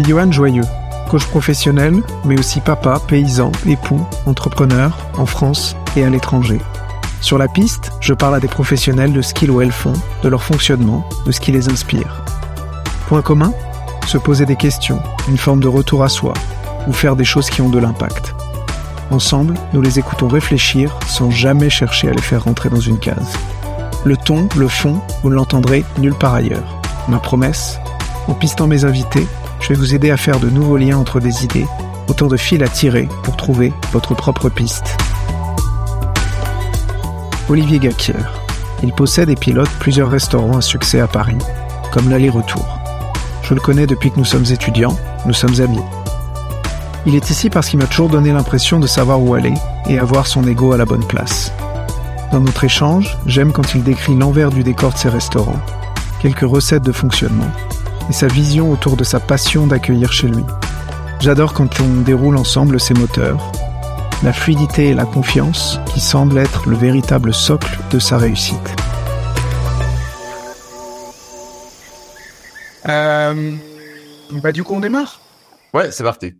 suis Johan Joyeux, coach professionnel, mais aussi papa, paysan, époux, entrepreneur, en France et à l'étranger. Sur la piste, je parle à des professionnels de ce qu'ils ou elles font, de leur fonctionnement, de ce qui les inspire. Point commun? Se poser des questions, une forme de retour à soi, ou faire des choses qui ont de l'impact. Ensemble, nous les écoutons réfléchir sans jamais chercher à les faire rentrer dans une case. Le ton, le fond, vous ne l'entendrez nulle part ailleurs. Ma promesse? En pistant mes invités, je vais vous aider à faire de nouveaux liens entre des idées, autant de fils à tirer pour trouver votre propre piste. Olivier Gaquier. Il possède et pilote plusieurs restaurants à succès à Paris, comme l'aller-retour. Je le connais depuis que nous sommes étudiants, nous sommes amis. Il est ici parce qu'il m'a toujours donné l'impression de savoir où aller et avoir son ego à la bonne place. Dans notre échange, j'aime quand il décrit l'envers du décor de ses restaurants, quelques recettes de fonctionnement et sa vision autour de sa passion d'accueillir chez lui. J'adore quand on déroule ensemble ses moteurs, la fluidité et la confiance qui semblent être le véritable socle de sa réussite. Euh, bah du coup on démarre? Ouais, c'est parti.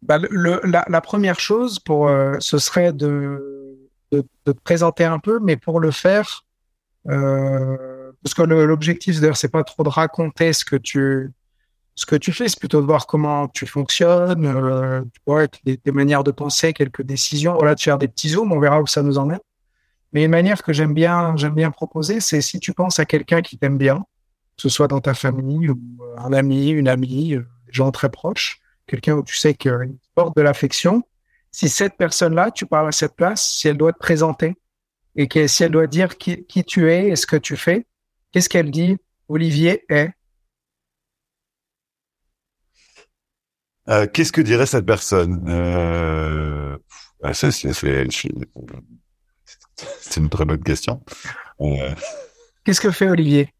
Bah, le, la, la, première chose pour euh, ce serait de, de, de, te présenter un peu, mais pour le faire, euh, parce que l'objectif d'ailleurs c'est pas trop de raconter ce que tu ce que tu fais, c'est plutôt de voir comment tu fonctionnes, euh, tu des, manières de penser, quelques décisions, voilà, de faire des petits zooms, on verra où ça nous emmène. Mais une manière que j'aime bien, j'aime bien proposer, c'est si tu penses à quelqu'un qui t'aime bien, que ce soit dans ta famille ou un ami, une amie, euh, des gens très proches, quelqu'un où tu sais qu'il porte de l'affection, si cette personne-là, tu parles à cette place, si elle doit te présenter et que, si elle doit dire qui, qui tu es et ce que tu fais, qu'est-ce qu'elle dit Olivier est Euh, Qu'est-ce que dirait cette personne euh... ah, c'est une très bonne question. Euh... Qu'est-ce que fait Olivier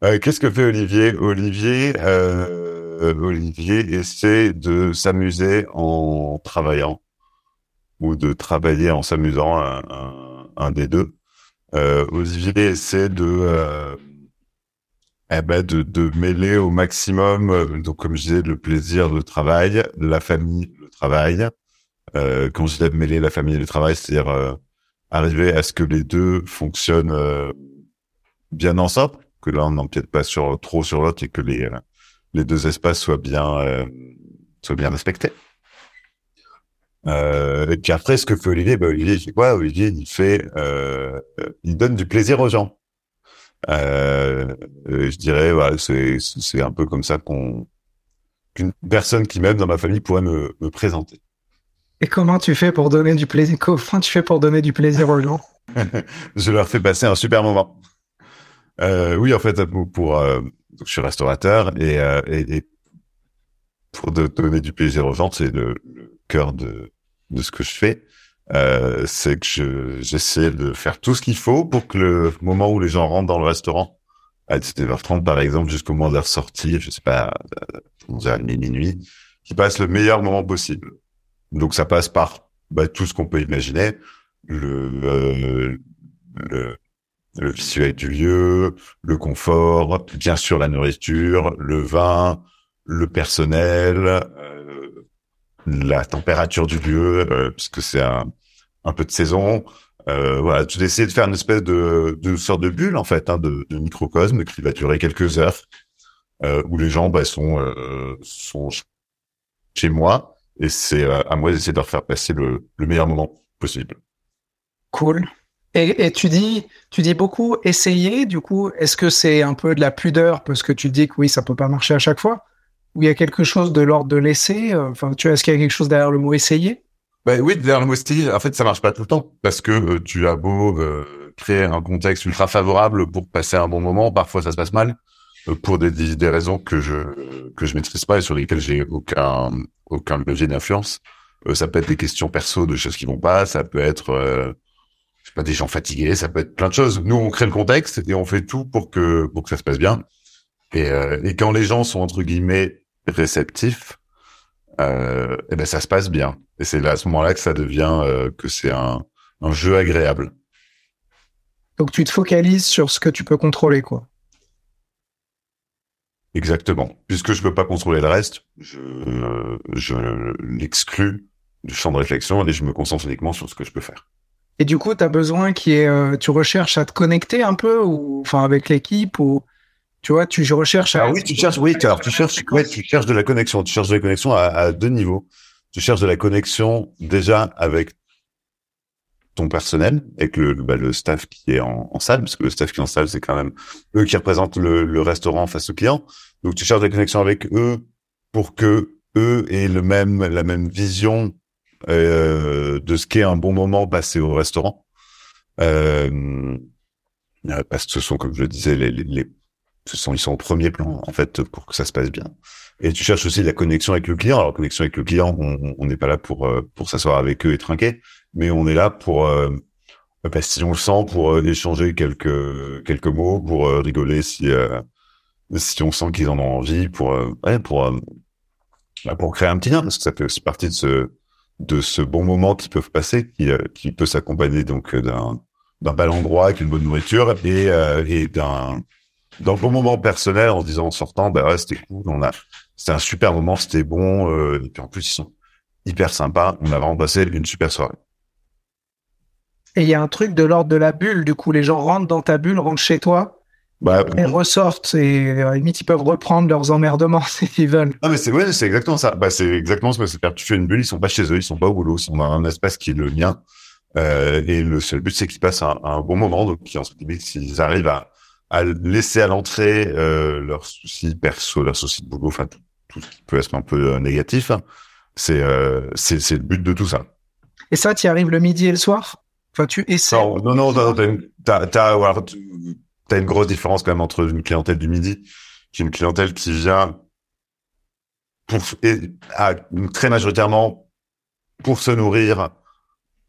Qu'est-ce que fait Olivier Olivier, Olivier essaie de s'amuser en travaillant ou de travailler en s'amusant, un, un, un, des deux. Euh, Olivier essaie de eh ben de, de mêler au maximum, euh, donc comme je disais, le plaisir, le travail, la famille, le travail. Euh, quand je dis mêler la famille et le travail, c'est-à-dire euh, arriver à ce que les deux fonctionnent euh, bien ensemble, que l'un n'empiète pas sur trop sur l'autre et que les les deux espaces soient bien euh, soient bien respectés. Et puis après, ce que fait Olivier, ben Olivier, il fait quoi? Olivier, il fait, il donne du plaisir aux gens. Euh, je dirais, voilà, c'est c'est un peu comme ça qu'on qu'une personne qui m'aime dans ma famille pourrait me, me présenter. Et comment tu fais pour donner du plaisir Comment tu fais pour donner du plaisir aux gens? Je leur fais passer un super moment. Euh, oui, en fait, pour, euh, je suis restaurateur et, euh, et, et, pour de, donner du plaisir aux gens, c'est le, le, cœur de, de ce que je fais. Euh, c'est que je, j'essaie de faire tout ce qu'il faut pour que le moment où les gens rentrent dans le restaurant, à 17h30 par exemple, jusqu'au moment de leur sortie, je sais pas, 11h30, minuit, qui passe le meilleur moment possible. Donc ça passe par bah, tout ce qu'on peut imaginer, le, euh, le, le visuel du lieu, le confort, bien sûr la nourriture, le vin, le personnel, euh, la température du lieu, euh, puisque c'est un, peu de saison. Euh, voilà, tu essaies de faire une espèce de, de sorte de bulle en fait, hein, de, de, microcosme qui va durer quelques heures, euh, où les gens bah, sont euh, sont chez moi et c'est euh, à moi d'essayer de leur faire passer le, le meilleur moment possible. Cool. Et, et, tu dis, tu dis beaucoup essayer. Du coup, est-ce que c'est un peu de la pudeur parce que tu dis que oui, ça peut pas marcher à chaque fois, ou il y a quelque chose de l'ordre de laisser. Enfin, tu vois, est-ce qu'il y a quelque chose derrière le mot essayer? Ben oui, derrière le mot style, en fait, ça marche pas tout le temps parce que euh, tu as beau euh, créer un contexte ultra favorable pour passer un bon moment, parfois ça se passe mal euh, pour des, des, raisons que je que je maîtrise pas et sur lesquelles j'ai aucun aucun levier d'influence. Euh, ça peut être des questions perso de choses qui vont pas, ça peut être je sais pas des gens fatigués, ça peut être plein de choses. Nous, on crée le contexte et on fait tout pour que pour que ça se passe bien. Et, et quand les gens sont entre guillemets réceptifs, euh, et ben ça se passe bien. Et c'est à ce moment-là que ça devient euh, que c'est un, un jeu agréable. Donc tu te focalises sur ce que tu peux contrôler, quoi. Exactement. Puisque je peux pas contrôler le reste, je, je l'exclus du champ de réflexion et je me concentre uniquement sur ce que je peux faire. Et du coup, tu as besoin qui est, euh, tu recherches à te connecter un peu ou enfin avec l'équipe ou tu vois, tu recherches à Ah oui, tu cherches oui, alors tu cherches ouais, tu cherches de la connexion, tu cherches de la connexion à, à deux niveaux. Tu cherches de la connexion déjà avec ton personnel, avec le, bah, le staff qui est en, en, salle, parce que le staff qui est en salle, c'est quand même eux qui représentent le, le restaurant face au client. Donc tu cherches de la connexion avec eux pour que eux aient le même la même vision euh, de ce qu'est un bon moment passé au restaurant. Euh, euh, parce que ce sont, comme je le disais, les, les, les, ce sont, ils sont au premier plan en fait pour que ça se passe bien. Et tu cherches aussi la connexion avec le client. Alors connexion avec le client, on n'est pas là pour euh, pour s'asseoir avec eux et trinquer, mais on est là pour euh, bah, si on le sent pour euh, échanger quelques quelques mots, pour rigoler si si on sent qu'ils en ont envie, pour ouais, pour bah, pour créer un petit lien parce que ça fait aussi partie de ce de ce bon moment qui peuvent passer, qui, qui peut s'accompagner donc d'un d'un bel endroit avec une bonne nourriture et, et d'un d'un bon moment personnel en se disant en sortant bah ouais c'était cool on a c'était un super moment, c'était bon. Euh, et puis en plus, ils sont hyper sympas. On a vraiment passé une super soirée. Et il y a un truc de l'ordre de la bulle. Du coup, les gens rentrent dans ta bulle, rentrent chez toi. Bah, et ressortent et à la limite ils peuvent reprendre leurs emmerdements s'ils veulent. Non mais c'est ouais, c'est exactement ça. Bah c'est exactement ce que c'est. Tu fais une bulle, ils sont pas chez eux, ils sont pas au boulot, ils sont dans un espace qui est le mien. Euh, et le seul but c'est qu'ils passent un, un, bon moment. Donc s'ils arrivent à, à laisser à l'entrée euh, leurs soucis perso, leurs soucis de boulot, enfin tout, tout ce qui peut être un peu euh, négatif. Hein. C'est euh, c'est c'est le but de tout ça. Et ça, tu arrives le midi et le soir? Enfin, tu essaies? Non, non, non, non t'as t'as t'as une grosse différence quand même entre une clientèle du midi, qui est une clientèle qui vient pour et, à, très majoritairement pour se nourrir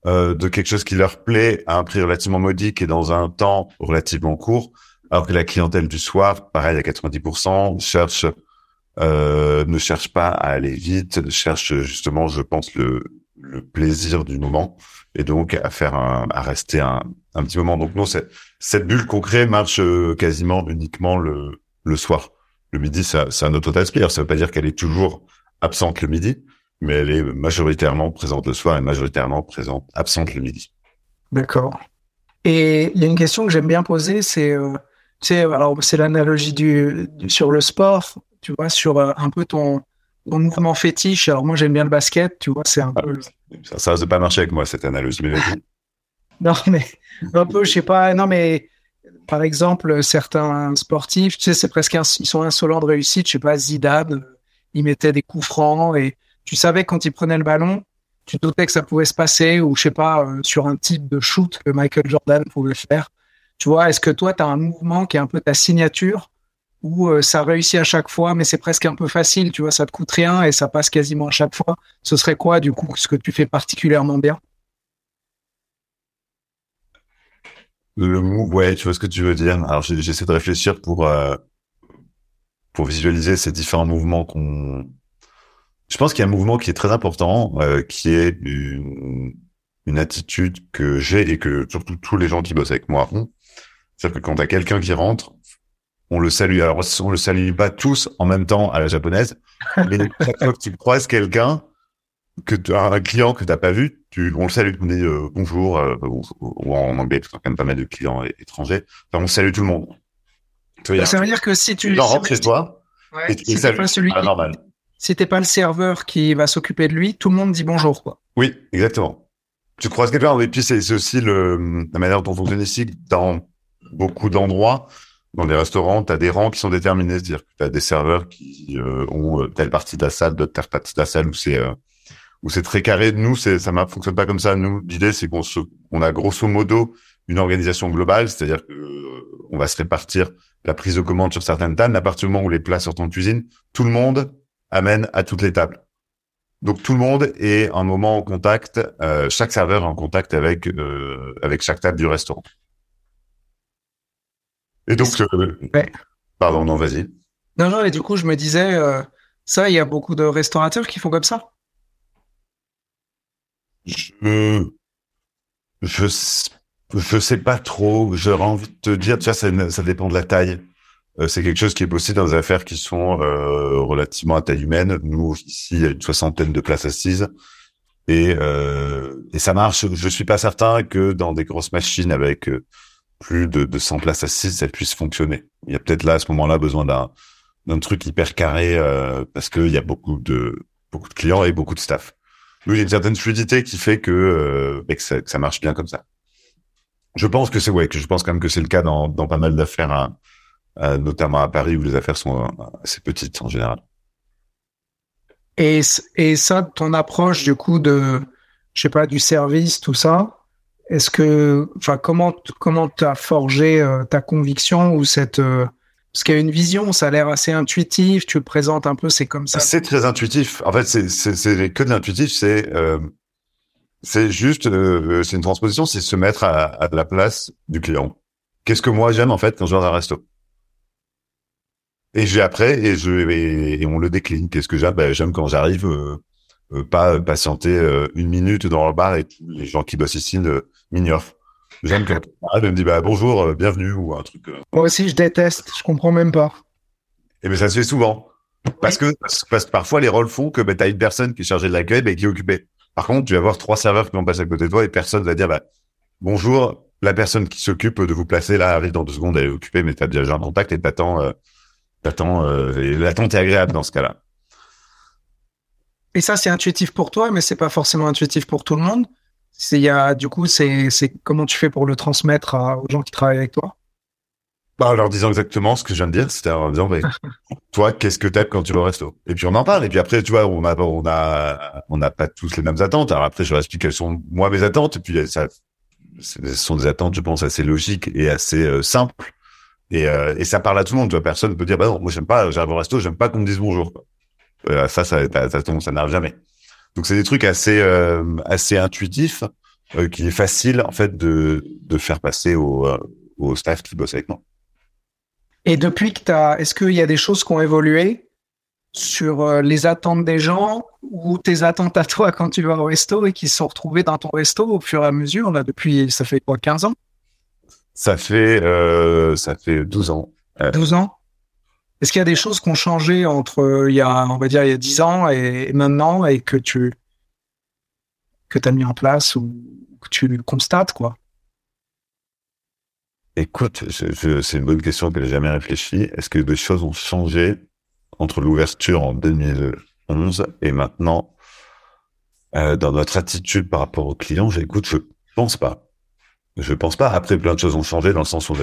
euh, de quelque chose qui leur plaît à un prix relativement modique et dans un temps relativement court, alors que la clientèle du soir, pareil à 90%, cherche euh, ne cherche pas à aller vite, cherche justement, je pense, le, le plaisir du moment et donc à faire un, à rester un, un petit moment. Donc non, cette bulle qu'on crée marche euh, quasiment uniquement le, le soir. Le midi, ça, c'est un autre aspect. Ça veut pas dire qu'elle est toujours absente le midi, mais elle est majoritairement présente le soir et majoritairement présente absente le midi. D'accord. Et il y a une question que j'aime bien poser, c'est, euh, alors c'est l'analogie du, du, sur le sport tu vois, sur euh, un peu ton, ton mouvement fétiche. Alors moi, j'aime bien le basket, tu vois, c'est un peu... Ça, ça ne pas marcher avec moi, cette analyse. Mais... non, mais un peu, je sais pas, non, mais par exemple, certains sportifs, tu sais, c'est presque, ils sont insolents de réussite. Je sais pas, Zidane, euh, il mettait des coups francs et tu savais quand il prenait le ballon, tu doutais que ça pouvait se passer ou je sais pas, euh, sur un type de shoot que Michael Jordan pouvait faire. Tu vois, est-ce que toi, tu as un mouvement qui est un peu ta signature où euh, ça réussit à chaque fois, mais c'est presque un peu facile, tu vois, ça te coûte rien et ça passe quasiment à chaque fois. Ce serait quoi, du coup, ce que tu fais particulièrement bien? Le move, ouais, tu vois ce que tu veux dire. Alors j'essaie de réfléchir pour euh, pour visualiser ces différents mouvements qu'on. Je pense qu'il y a un mouvement qui est très important, euh, qui est une, une attitude que j'ai et que surtout tous les gens qui bossent avec moi ont. C'est-à-dire que quand t'as quelqu'un qui rentre, on le salue. Alors, on le salue pas tous en même temps à la japonaise, mais chaque fois que tu croises quelqu'un, que tu as un client que t'as pas vu, tu, on le salue, on dit euh, bonjour, euh, ou, en anglais, parce qu'il y a quand même pas mal de clients étrangers. Enfin, on salue tout le monde. ça veut dire que si tu rentres chez toi, et tu pas celui qui... normal. Si t'es pas le serveur qui va s'occuper de lui, tout le monde dit bonjour, quoi. Oui, exactement. Tu croises quelqu'un, et puis c'est aussi le, la manière dont on fonctionne ici, dans beaucoup d'endroits, dans des restaurants, tu as des rangs qui sont déterminés, c'est-à-dire que tu as des serveurs qui euh, ont euh, telle partie de la salle, d'autres telle partie de la salle où c'est euh, où c'est très carré. Nous, c'est ça ne fonctionne pas comme ça. Nous, l'idée c'est qu'on se, on a grosso modo une organisation globale, c'est-à-dire que on va se répartir la prise de commande sur certaines tables. Moment où les plats sortent en cuisine, tout le monde amène à toutes les tables. Donc tout le monde est un moment en contact, chaque serveur est en contact avec avec chaque table du restaurant. Et donc, euh, pardon, non, vas-y. Non, non, et du coup, je me disais, euh, ça, il y a beaucoup de restaurateurs qui font comme ça? Je, je, je sais pas trop. J'aurais envie de te dire, tu vois, ça, ça dépend de la taille. Euh, c'est quelque chose qui est possible dans des affaires qui sont euh, relativement à taille humaine. Nous, ici, il y a une soixantaine de places assises. Et, euh, et ça marche. Je suis pas certain que dans des grosses machines avec plus de, de 100 places assises, ça puisse fonctionner. Il y a peut-être là, à ce moment-là, besoin d'un truc hyper carré parce qu'il y a beaucoup de clients et beaucoup de staff. Nous, il y a une certaine fluidité qui fait que, que, ça, que ça marche bien comme ça. Je pense que c'est ouais, que je pense quand même que c'est le cas dans, pas mal d'affaires. Euh, notamment à Paris où les affaires sont euh, assez petites en général. Et, et ça, ton approche du coup de, je sais pas, du service, tout ça, est-ce que, enfin, comment comment t'as forgé euh, ta conviction ou cette parce qu'il y a une vision, ça a l'air assez intuitif. Tu le présentes un peu, c'est comme ça. C'est très intuitif. En fait, c'est c'est que de l'intuitif. C'est c'est juste, c'est une transposition, c'est se mettre à, à la place du client. Qu'est-ce que moi j'aime en fait quand je vais dans un resto? Et j'ai après et je et, on le décline. Qu'est-ce que j'aime? Ben, J'aime quand j'arrive, euh, euh, pas patienter euh, une minute dans le bar et les gens qui bossent ici m'ignorent. J'aime quand on me dit bah bonjour, bienvenue ou un truc. Moi aussi, je déteste. Je comprends même pas. Et ben ça se fait souvent. Parce que parce, que parfois les rôles font que ben, tu as une personne qui est chargée de l'accueil mais qui est occupée. Par contre, tu vas avoir trois serveurs qui vont passer à côté de toi et personne va dire bah bonjour, la personne qui s'occupe de vous placer là arrive dans deux secondes, elle est occupée mais tu as déjà un contact et t'attends L'attente, euh, l'attente est agréable dans ce cas-là. Et ça, c'est intuitif pour toi, mais c'est pas forcément intuitif pour tout le monde. C'est, y a, du coup, c'est, c'est comment tu fais pour le transmettre aux gens qui travaillent avec toi? Bah, en leur disant exactement ce que je viens de dire, c'était en disant, toi, qu'est-ce que t'aimes quand tu vas au resto? Et puis on en parle. Et puis après, tu vois, on a, on a, on n'a pas tous les mêmes attentes. Alors après, je leur explique quelles sont moi mes attentes. Et puis ça, ce sont des attentes, je pense, assez logiques et assez euh, simples. Et, euh, et ça parle à tout le monde. Tu vois, personne peut dire, bah non, moi j'aime pas, j'arrive au resto, j'aime pas qu'on me dise bonjour. Euh, ça, ça, ça, ça, ça n'arrive jamais. Donc c'est des trucs assez, euh, assez intuitifs, euh, qui est facile en fait de, de faire passer au, euh, au staff qui bosse avec moi. Et depuis que t'as, est-ce qu'il y a des choses qui ont évolué sur les attentes des gens ou tes attentes à toi quand tu vas au resto et qui se sont retrouvées dans ton resto au fur et à mesure là depuis, ça fait quoi, 15 ans? Ça fait ça fait 12 ans. 12 ans? Est-ce qu'il y a des choses qui ont changé entre euh, il y a on va dire il y a 10 ans et, maintenant et que tu que tu as mis en place ou que tu constates quoi? Écoute, c'est une bonne question que j'ai jamais réfléchi. Est-ce que des choses ont changé entre l'ouverture en 2011 et maintenant euh, dans notre attitude par rapport aux clients? J'écoute, je pense pas. Je pense pas. Après, plein de choses ont changé dans le sens où,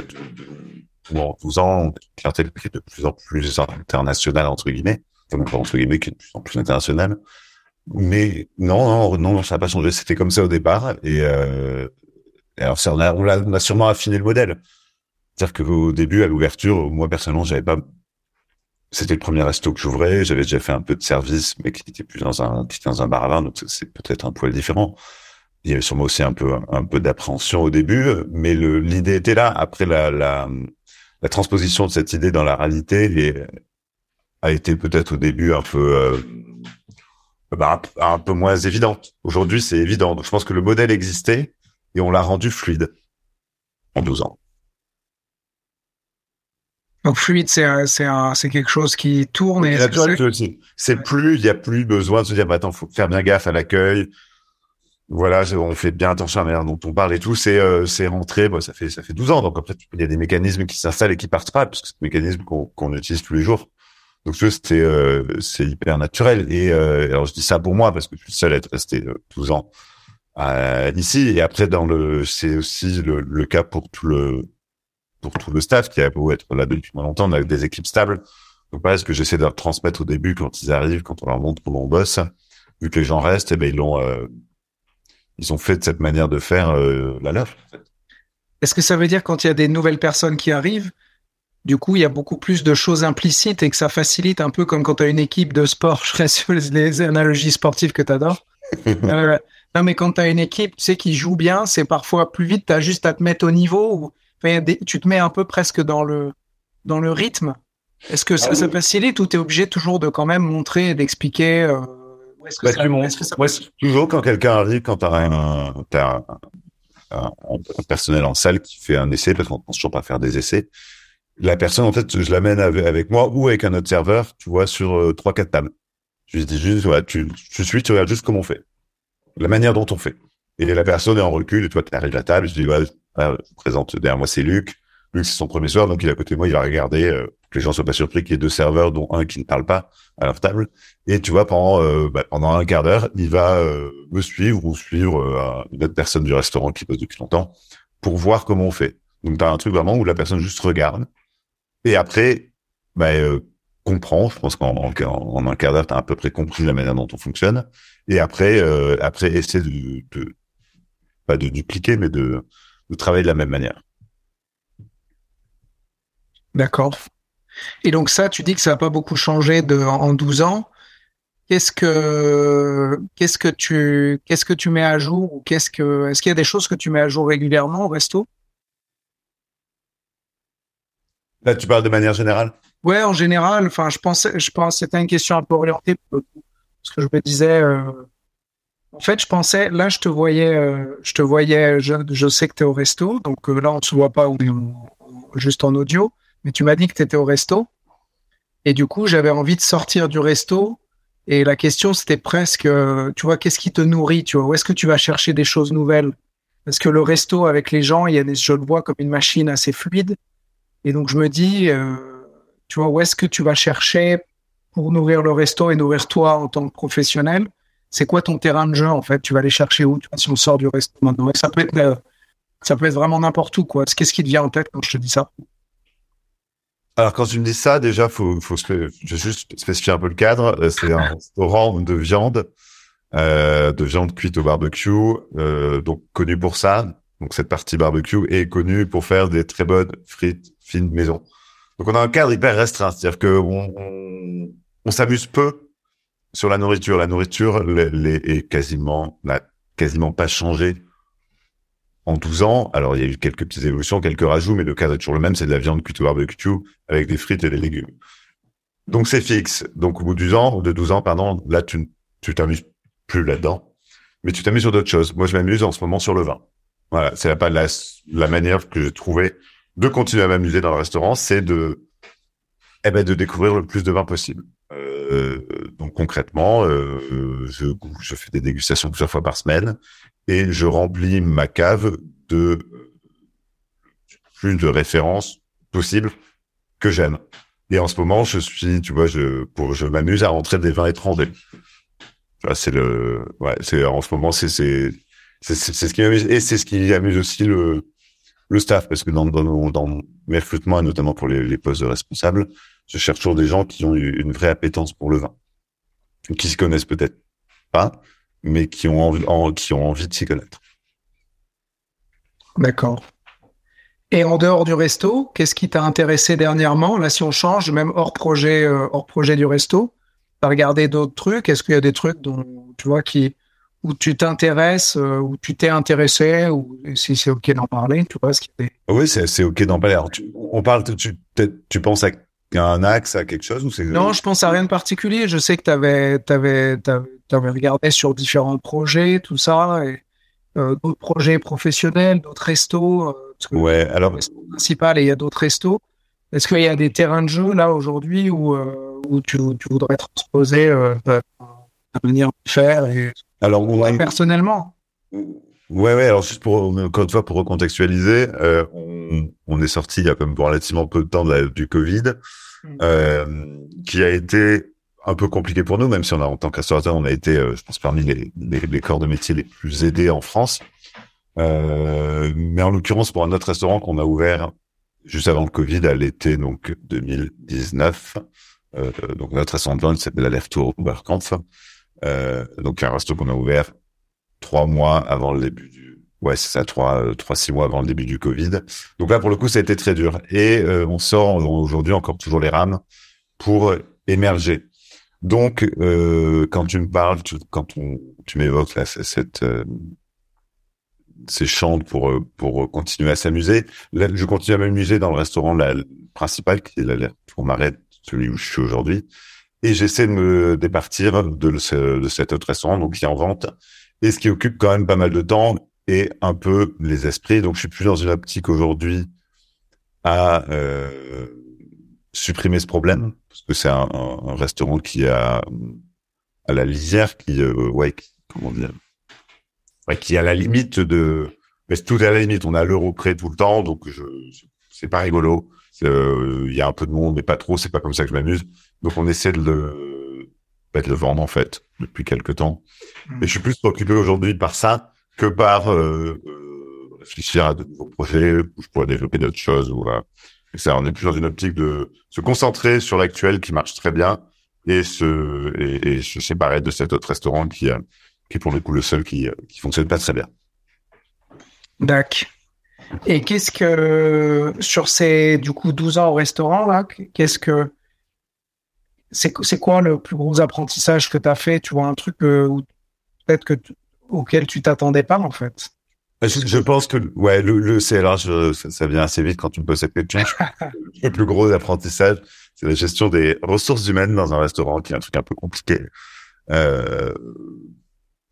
bon, 12 ans, clientèle est de plus en plus internationale, entre guillemets. Enfin, pas entre guillemets, qui est de plus en plus internationale. Mais non, non, non, ça n'a pas changé. C'était comme ça au départ. Et, euh, alors, ça, on a, on, a, on a sûrement affiné le modèle. C'est-à-dire qu'au début, à l'ouverture, moi, personnellement, j'avais pas, c'était le premier resto que j'ouvrais. J'avais déjà fait un peu de service, mais qui était plus dans un, qui était dans un bar à vin. Donc, c'est peut-être un poil différent il y avait sûrement aussi un peu un peu d'appréhension au début, mais l'idée était là. Après la, la, la transposition de cette idée dans la réalité et, a été peut-être au début un peu euh, bah, un, peu moins évidente. Aujourd'hui, c'est évident. Donc, je pense que le modèle existait et on l'a rendu fluide en 12 ans. Donc fluide, c'est c'est c'est quelque chose qui tourne et c'est plus il y a plus besoin de se dire bah attends faut faire bien gaffe à l'accueil voilà, on fait bien attention à la manière dont on parle et tout. C'est euh, c'est rentré, bah, ça fait ça fait 12 ans. Donc après, il y a des mécanismes qui s'installent et qui partent pas, parce que c'est des mécanismes qu'on utilise tous les jours. Donc c'est euh, c'est hyper naturel. Et euh, alors je dis ça pour moi parce que je suis seul à être resté 12 ans ici. Et après dans le, c'est aussi le, le, cas pour tout le pour tout le staff qui a beau être là depuis longtemps. On a des équipes stables. Donc pareil, ce que j'essaie de leur transmettre au début quand ils arrivent, quand on leur montre comment on bosse, vu que les gens restent, eh ben ils l'ont ils ont fait de cette manière de faire euh, la leur. Est-ce que ça veut dire quand il y a des nouvelles personnes qui arrivent, du coup, il y a beaucoup plus de choses implicites et que ça facilite un peu comme quand tu as une équipe de sport. Je reste sur les analogies sportives que tu adores. euh, non, mais quand tu as une équipe, tu sais, qui joue bien, c'est parfois plus vite, tu as juste à te mettre au niveau. Ou, tu te mets un peu presque dans le, dans le rythme. Est-ce que ça, ah ça facilite ou tu es obligé toujours de quand même montrer et d'expliquer euh, bah, toujours quand quelqu'un arrive, quand t'as un, as un, personnel en salle qui fait un essai, parce qu'on pense toujours pas faire des essais, la personne, en fait, je l'amène avec, avec, moi ou avec un autre serveur, tu vois, sur euh, trois, quatre tables. Je dis juste, voilà, tu, tu suis, tu regardes juste comment on fait. La manière dont on fait. Et la personne est en recul, et toi, tu arrives à la table, je dis, voilà, je présente derrière moi, c'est Luc. Luc, c'est son premier soir, donc il est à côté de moi, il va regarder, euh, que les gens soient pas surpris qu'il y ait deux serveurs, dont un qui ne parle pas à leur table. Et tu vois, pendant, euh, bah, pendant un quart d'heure, il va euh, me suivre ou suivre une autre personne du restaurant qui pose depuis longtemps pour voir comment on fait. Donc, tu as un truc vraiment où la personne juste regarde. Et après, bah, comprend. Je pense qu'en en, un quart d'heure, tu as à peu près compris la manière dont on fonctionne. Et après, après essaie de, de, pas de dupliquer, mais de, de travailler de la même manière. D'accord. Et donc ça, tu dis que ça n'a pas beaucoup changé de, en 12 ans. Qu'est-ce que qu'est-ce que tu qu'est-ce que tu mets à jour ou qu'est-ce que est-ce qu'il y a des choses que tu mets à jour régulièrement au resto? Là, tu parles de manière générale? Ouais, en général. Enfin, je pensais, je pense, c'était une question un peu orientée parce que je me disais. Euh, en fait, je pensais, là, je te voyais, euh, je te voyais, je, je sais que tu es au resto, donc euh, là, on ne se voit pas, on est juste en audio mais tu m'as dit que tu étais au resto. Et du coup, j'avais envie de sortir du resto. Et la question, c'était presque, euh, tu vois, qu'est-ce qui te nourrit, tu vois, où est-ce que tu vas chercher des choses nouvelles? Parce que le resto avec les gens, il y a des, je le vois comme une machine assez fluide. Et donc, je me dis, euh, tu vois, où est-ce que tu vas chercher pour nourrir le resto et nourrir toi en tant que professionnel? C'est quoi ton terrain de jeu, en fait? Tu vas aller chercher où tu vois, si on sort du resto maintenant? Ça peut être, euh, ça peut être vraiment n'importe où, quoi. Qu'est-ce qui te vient en tête quand je te dis ça? Alors quand tu me dis ça, déjà, faut, faut juste spécifier un peu le cadre. Euh, c'est un restaurant de viande, euh, de viande cuite au barbecue, euh, donc connu pour ça. Donc cette partie barbecue est connue pour faire des très bonnes frites fines maison. Donc on a un cadre hyper restreint, c'est-à-dire que on, on, s'amuse peu sur la nourriture. La nourriture est quasiment n'a quasiment pas changé en 12 ans. Alors, il y a eu quelques petites évolutions, quelques rajouts, mais le cadre est toujours le même. C'est de la viande cuite au barbecue avec des frites et des légumes. Donc, c'est fixe. Donc, au bout de 12 ans, de 12 ans, pardon, là, tu, tu t'amuses plus là-dedans. Mais tu t'amuses sur d'autres choses. Moi, je m'amuse en ce moment sur le vin. Voilà. C'est la, la, la manière que j'ai trouvé de continuer à m'amuser dans le restaurant, c'est de, eh ben, de découvrir le plus de vin possible. Euh, donc concrètement, euh, je, je fais des dégustations plusieurs fois par semaine et je remplis ma cave de plus de références possibles que j'aime. Et en ce moment, je suis, tu vois, je pour je m'amuse à rentrer des vins étrangers. c'est le, ouais, c'est en ce moment, c'est c'est c'est ce qui m'amuse et c'est ce qui amuse aussi le le staff parce que dans dans, dans mes recrutements, notamment pour les, les postes de responsables, je cherche toujours des gens qui ont une vraie appétence pour le vin, qui se connaissent peut-être pas, mais qui ont envie, qui ont envie de s'y connaître. D'accord. Et en dehors du resto, qu'est-ce qui t'a intéressé dernièrement? Là, si on change, même hors projet, euh, hors projet du resto, t'as regardé d'autres trucs? Est-ce qu'il y a des trucs dont tu vois qui où tu t'intéresses, euh, où tu t'es intéressé, ou si c'est ok d'en parler, tu vois ce. Oui, c'est ok d'en parler. on parle, tu, tu penses à un axe, à quelque chose ou c'est Non, je pense à rien de particulier. Je sais que tu avais, t'avais, t'avais regardé sur différents projets, tout ça, et euh, d'autres projets professionnels, d'autres restos. Euh, ouais, alors principal et il y a d'autres restos. Est-ce qu'il y a des terrains de jeu là aujourd'hui où euh, où tu, tu voudrais transposer euh, ta, manière de faire et alors personnellement? Ouais, ouais. Alors juste pour encore une fois pour recontextualiser, euh, on, on, est sorti il y a comme relativement peu de temps de du Covid, mm. euh, qui a été un peu compliqué pour nous, même si on a en tant qu'associateur, on a été, euh, je pense, parmi les, les, les, corps de métier les plus aidés en France. Euh, mais en l'occurrence, pour un autre restaurant qu'on a ouvert juste avant le Covid, à l'été donc 2019, euh, donc notre restaurant de vente s'appelle la Tour Oberkampf. Euh, donc un resto qu'on a ouvert trois mois avant le début du ouais c'est ça trois euh, trois six mois avant le début du Covid. Donc là pour le coup ça a été très dur et euh, on sort aujourd'hui encore toujours les rames pour émerger. Donc, euh, quand tu me parles, quand on, tu m'évoques là cette euh, ces chants pour pour continuer à s'amuser, je continue à m'amuser dans le restaurant la, principal qui est la pour m'arrête celui où je suis aujourd'hui, et j'essaie de me départir de, de cet autre restaurant donc qui est en vente et ce qui occupe quand même pas mal de temps et un peu les esprits. Donc, je suis plus dans une optique aujourd'hui à euh, supprimer ce problème parce que c'est un, restaurant qui a à la lisière qui euh, ouais qui, comment la limite de mais tout est à la limite. On a l'euro près tout le temps donc je c'est pas rigolo. Euh, il y a un peu de monde mais pas trop. C'est pas comme ça que je m'amuse. Donc on essaie de le bah, de le vendre en fait depuis quelque temps mmh. et je suis plus préoccupé aujourd'hui par ça que par euh, euh, réfléchir à de nouveaux projets où je pourrais développer d'autres choses ou et ça, on est plus dans une optique de se concentrer sur l'actuel qui marche très bien et se, et, et se séparer de cet autre restaurant qui, qui est pour le coup le seul qui, qui fonctionne pas très bien. D'accord. Et qu'est-ce que, sur ces, du coup, 12 ans au restaurant, là, qu'est-ce que, c'est, quoi le plus gros apprentissage que tu as fait? Tu vois, un truc euh, peut-être que auquel tu t'attendais pas, en fait? Je, pense que ouais, le, le CLR, ça, vient assez vite quand tu me poses cette question. le plus gros apprentissage, c'est la gestion des ressources humaines dans un restaurant, qui est un truc un peu compliqué. Euh,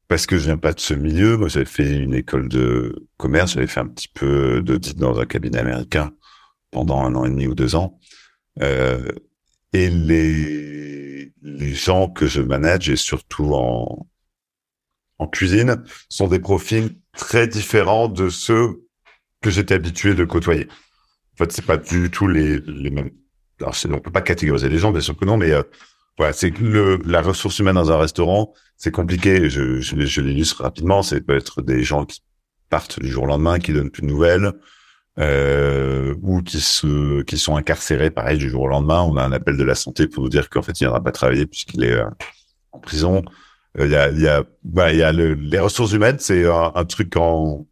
parce que je viens pas de ce milieu. Moi, j'avais fait une école de commerce, j'avais fait un petit peu d'audit dans un cabinet américain pendant un an et demi ou deux ans. Euh, et les les gens que je manage et surtout en cuisine sont des profils très différents de ceux que j'étais habitué de côtoyer. En fait, c'est pas du tout les, les mêmes. Alors, on peut pas catégoriser les gens, bien sûr que non, mais euh, voilà, c'est le, la ressource humaine dans un restaurant, c'est compliqué. Je, je, je l'illustre rapidement. C'est peut être des gens qui partent du jour au lendemain, qui donnent plus de nouvelles, euh, ou qui se, qui sont incarcérés, pareil, du jour au lendemain. On a un appel de la santé pour nous dire qu'en fait, il viendra pas travailler puisqu'il est euh, en prison. Euh, il y a, il y a, bah, y a le, les ressources humaines, c'est un, truc en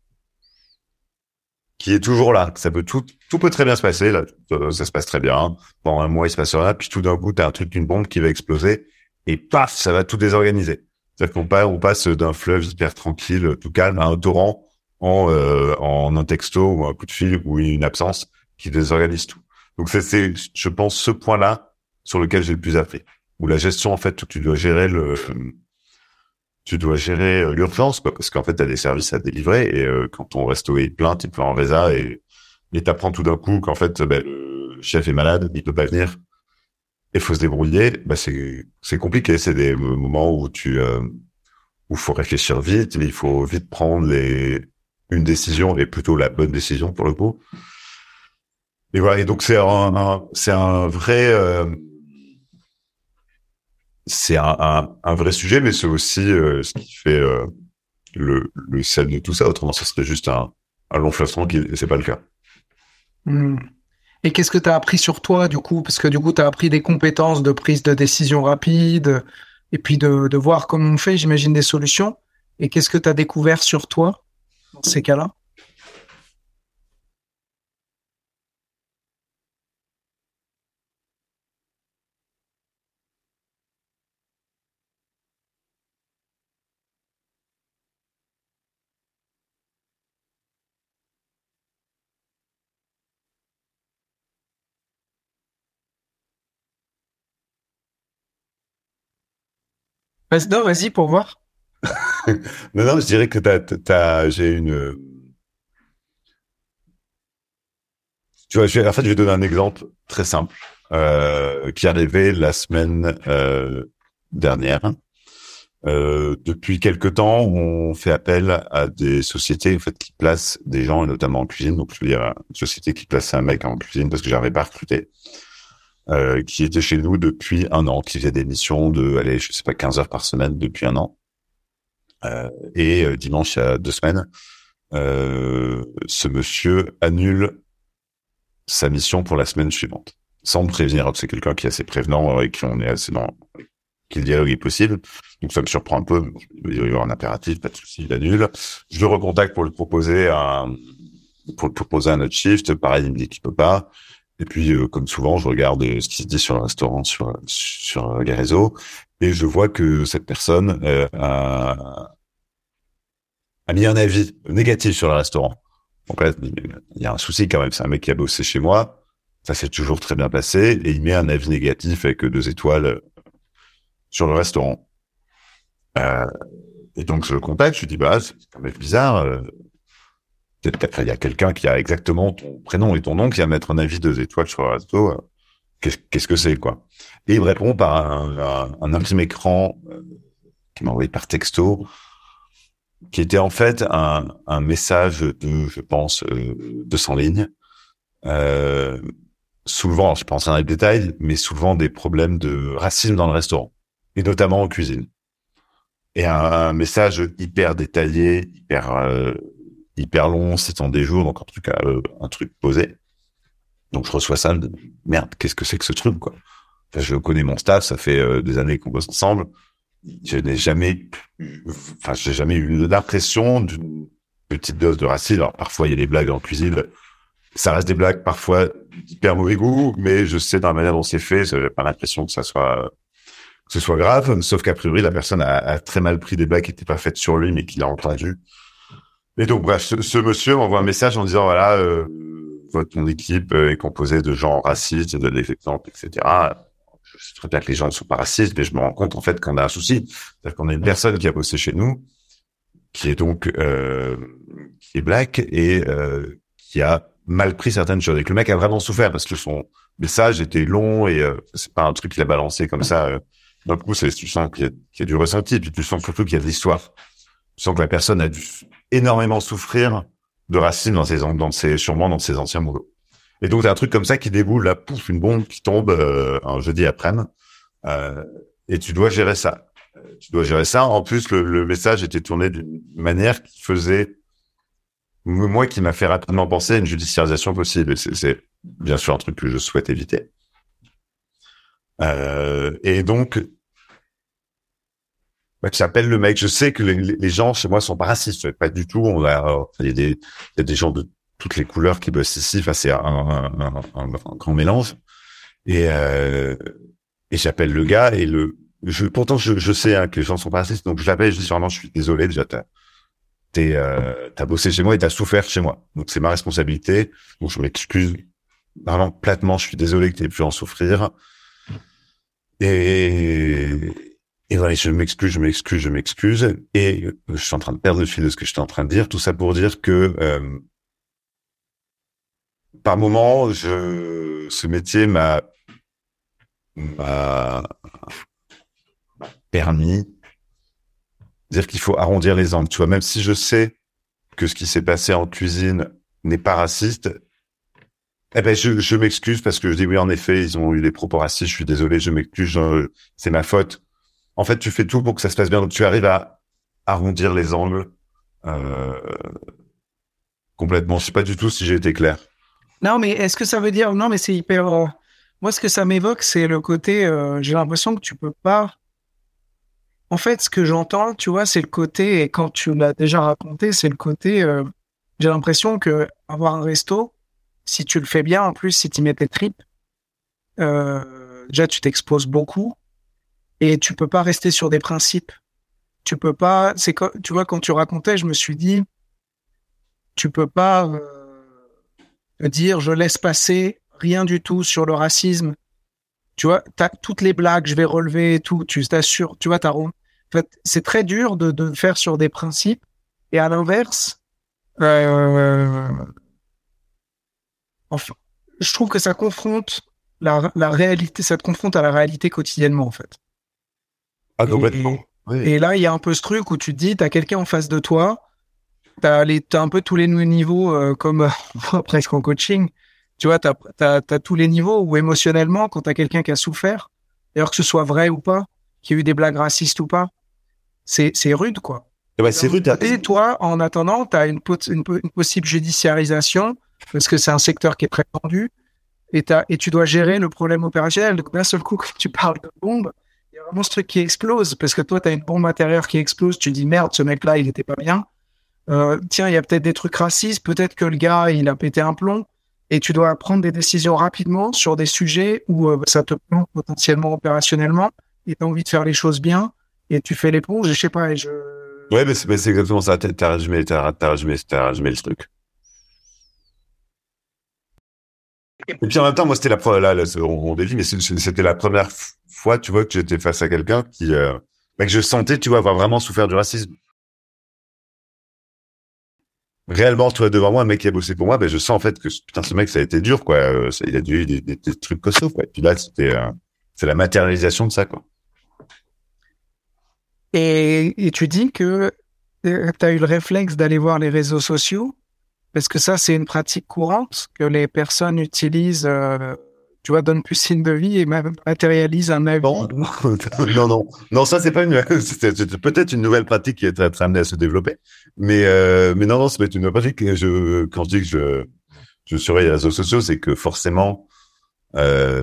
qui est toujours là. Ça peut tout, tout peut très bien se passer. Là, ça se passe très bien. Pendant un mois, il se passe rien. Puis tout d'un coup, t'as un truc, une bombe qui va exploser et paf, ça va tout désorganiser. C'est-à-dire qu'on passe, on passe d'un fleuve hyper tranquille, tout calme, à un torrent en, euh, en un texto ou un coup de fil ou une absence qui désorganise tout. Donc c'est, je pense, ce point-là sur lequel j'ai le plus appris. Où la gestion, en fait, tu dois gérer le, tu dois gérer euh, l'urgence, parce qu'en fait, tu as des services à délivrer, et euh, quand ton resto est plein, tu plein en résa, et et t'apprends tout d'un coup qu'en fait, ben, le chef est malade, il peut pas venir, il faut se débrouiller, bah c'est c'est compliqué, c'est des moments où tu euh, où faut réfléchir vite, il faut vite prendre les une décision, et plutôt la bonne décision pour le coup. Et voilà, et donc c'est un, c'est un vrai euh, c'est un, un, vrai sujet, mais c'est aussi euh, ce qui fait euh, le, le sel de tout ça. Autrement, ça serait juste un, un long fleuve tranquille, c'est pas le cas. Hmm. Et qu'est-ce que tu as appris sur toi, du coup? Parce que du coup, tu as appris des compétences de prise de décision rapide, et puis de, de voir comment on fait, j'imagine, des solutions. Et qu'est-ce que tu as découvert sur toi? Dans ces cas-là non, vas-y pour voir. non, non, je dirais que t'as, j'ai une. Tu vois, je vais, en fait, je vais donner un exemple très simple euh, qui est arrivé la semaine euh, dernière. Euh, depuis quelque temps, on fait appel à des sociétés en fait qui placent des gens, et notamment en cuisine. Donc, je veux dire, une société qui place un mec en cuisine parce que j'arrivais pas à recruter. Euh, qui était chez nous depuis un an, qui faisait des missions de, allez, je sais pas, 15 heures par semaine depuis un an. Euh, et euh, dimanche, il y a deux semaines, euh, ce monsieur annule sa mission pour la semaine suivante, sans me prévenir. C'est quelqu'un qui est assez prévenant et qui on est assez dans, qui le dialogue est possible. Donc ça me surprend un peu. Il y avoir un impératif, pas de souci, il annule. Je le recontacte pour le proposer à, pour le proposer à notre shift. Pareil, il me dit qu'il peut pas. Et puis, euh, comme souvent, je regarde ce qui se dit sur le restaurant, sur sur les réseaux, et je vois que cette personne euh, a, a mis un avis négatif sur le restaurant. Donc là, il y a un souci quand même. C'est un mec qui a bossé chez moi. Ça s'est toujours très bien passé. Et il met un avis négatif avec deux étoiles sur le restaurant. Euh, et donc, je le contacte. Je lui dis, bah, c'est quand même bizarre. peut-être il y a quelqu'un qui a exactement ton prénom et ton nom qui va mettre un avis deux étoiles sur le resto. Qu'est-ce que c'est quoi? Et il me répond par un, un, un écran euh, qui m'a envoyé par texto, qui était en fait un, un message de, je pense, euh, 200 lignes. Euh, souvent, je pense à les détails, mais souvent des problèmes de racisme dans le restaurant, et notamment en cuisine. Et un, message hyper détaillé, hyper euh, hyper long, c'est des jours, donc en tout cas euh, un truc posé. Donc je reçois ça, merde, qu'est-ce que c'est que ce truc quoi? Enfin, Je connais mon staff, ça fait euh, des années qu'on bosse ensemble. Je n'ai jamais, enfin j'ai jamais eu l'impression d'une petite dose de racisme. Alors parfois il y a des blagues en cuisine, ça reste des blagues parfois hyper mauvais goût, mais je sais dans la manière dont c'est fait, j'ai pas l'impression que ça soit que ce soit grave, sauf qu'a priori la personne a, très mal pris des blagues qui n'étaient pas faites sur lui, mais qu'il a entendu. Et donc bref, ce, monsieur m'envoie un message en disant voilà, euh, votre mon équipe est composée de gens racistes, de des exemples, etc. Je sais très bien que les gens ne sont pas racistes, mais je me rends compte en fait qu'on a un souci, c'est-à-dire qu'on a une personne qui a bossé chez nous, qui est donc euh, qui est black et euh, qui a mal pris certaines choses. Et que le mec a vraiment souffert parce que son message était long et euh, c'est pas un truc qu'il a balancé comme ça. Euh. D'un coup, c'est tu sens qu'il y, y, a du ressenti, puis tu sens surtout qu'il y a de l'histoire. Tu sens que la personne a dû énormément souffrir de racisme dans ses, dans ses, sûrement dans ses anciens boulots. Et donc, c'est un truc comme ça qui déboule, là, pouf, une bombe qui tombe euh, un jeudi après-midi. Euh, et tu dois gérer ça. Euh, tu dois gérer ça. En plus, le, le message était tourné d'une manière qui faisait, moi, qui m'a fait rapidement penser à une judiciarisation possible. C'est bien sûr un truc que je souhaite éviter. Euh, et donc, bah, j'appelle le mec. Je sais que les, gens chez moi sont pas racistes, pas du tout. On a, il y a des, il y a des gens de toutes les couleurs qui bossent ici. Enfin, c'est un, grand mélange. Et, euh, et j'appelle le gars et le, je, pourtant je, je sais hein, que les gens sont pas racistes, donc je l'appelle. Je dis vraiment, je suis désolé déjà. T'as, euh, bossé chez moi et t'as souffert chez moi. Donc c'est ma responsabilité. Donc je m'excuse vraiment platement. Je suis désolé que t'aies pu en souffrir. Et, et voilà, je m'excuse, je m'excuse, je m'excuse. Et je suis en train de perdre le fil de ce que j'étais en train de dire. Tout ça pour dire que euh, par moment, je, ce métier m'a permis de dire qu'il faut arrondir les angles. Tu vois, même si je sais que ce qui s'est passé en cuisine n'est pas raciste, eh ben je, je m'excuse parce que je dis oui en effet ils ont eu des propos racistes. Je suis désolé, je m'excuse, c'est ma faute en fait, tu fais tout pour que ça se passe bien. Donc, tu arrives à arrondir les angles euh, complètement. Je sais pas du tout si j'ai été clair. Non, mais est-ce que ça veut dire non Mais c'est hyper. Euh, moi, ce que ça m'évoque, c'est le côté. Euh, j'ai l'impression que tu peux pas. En fait, ce que j'entends, tu vois, c'est le côté. Et quand tu l'as déjà raconté, c'est le côté. J'ai l'impression que avoir un resto, si tu le fais bien, en plus, si tu mets tes tripes, déjà tu t'exposes beaucoup et tu peux pas rester sur des principes. Tu peux pas. C'est tu vois quand tu racontais, je me suis dit, tu peux pas euh, dire je laisse passer rien du tout sur le racisme. Tu vois, t'as toutes les blagues, je vais relever et tout. Tu t'assures, tu vois, t'as en fait, c'est très dur de, de faire sur des principes. Et à l'inverse, euh, enfin, je trouve que ça confronte la, la réalité, ça te confronte à la réalité quotidiennement en fait. Ah, complètement. Et, là, il y a un peu ce truc où tu te dis, t'as quelqu'un en face de toi, t'as les, t'as un peu tous les niveaux, euh, comme presque en coaching. Tu vois, t'as, t'as, t'as tous les niveaux où émotionnellement, quand t'as quelqu'un qui a souffert, d'ailleurs que ce soit vrai ou pas, qu'il y a eu des blagues racistes ou pas, c'est, c'est rude, quoi. Ouais, c'est rude. Et toi, en attendant, t'as une, une, une possible judiciarisation, parce que c'est un secteur qui est très tendu, et, et tu dois gérer le problème opérationnel. Donc, d'un seul coup, quand tu parles de bombe, y a vraiment ce truc qui explose parce que toi, tu as une bombe intérieure qui explose. Tu dis merde, ce mec-là, il était pas bien. Euh, tiens, il y a peut-être des trucs racistes. Peut-être que le gars, il a pété un plomb. Et tu dois prendre des décisions rapidement sur des sujets où euh, ça te plombe potentiellement opérationnellement et tu as envie de faire les choses bien et tu fais l'éponge. Je sais pas. Et je... Ouais, mais c'est, exactement ça. T'as résumé, t'as, résumé, t'as résumé le truc. Et puis en même temps, moi, c'était la première, là, on dévie, mais c'était la première tu vois, que j'étais face à quelqu'un qui, euh, bah, que je sentais, tu vois, avoir vraiment souffert du racisme. réellement tu vois devant moi un mec qui a bossé pour moi, ben je sens en fait que putain ce mec ça a été dur quoi. Euh, ça, il a dû des, trucs costauds quoi. Et puis là c'était euh, c'est la matérialisation de ça quoi. Et, tu dis que tu as eu le réflexe d'aller voir les réseaux sociaux? Parce que ça c'est une pratique courante que les personnes utilisent. Euh, tu vois, donne plus signe de vie et matérialise un avis. Non, non, non, non, ça c'est pas une, c'est peut-être une nouvelle pratique qui est amenée à se développer, mais euh, mais non, non, c'est une nouvelle pratique. Quand je dis que je je surveille les réseaux sociaux, c'est que forcément, euh,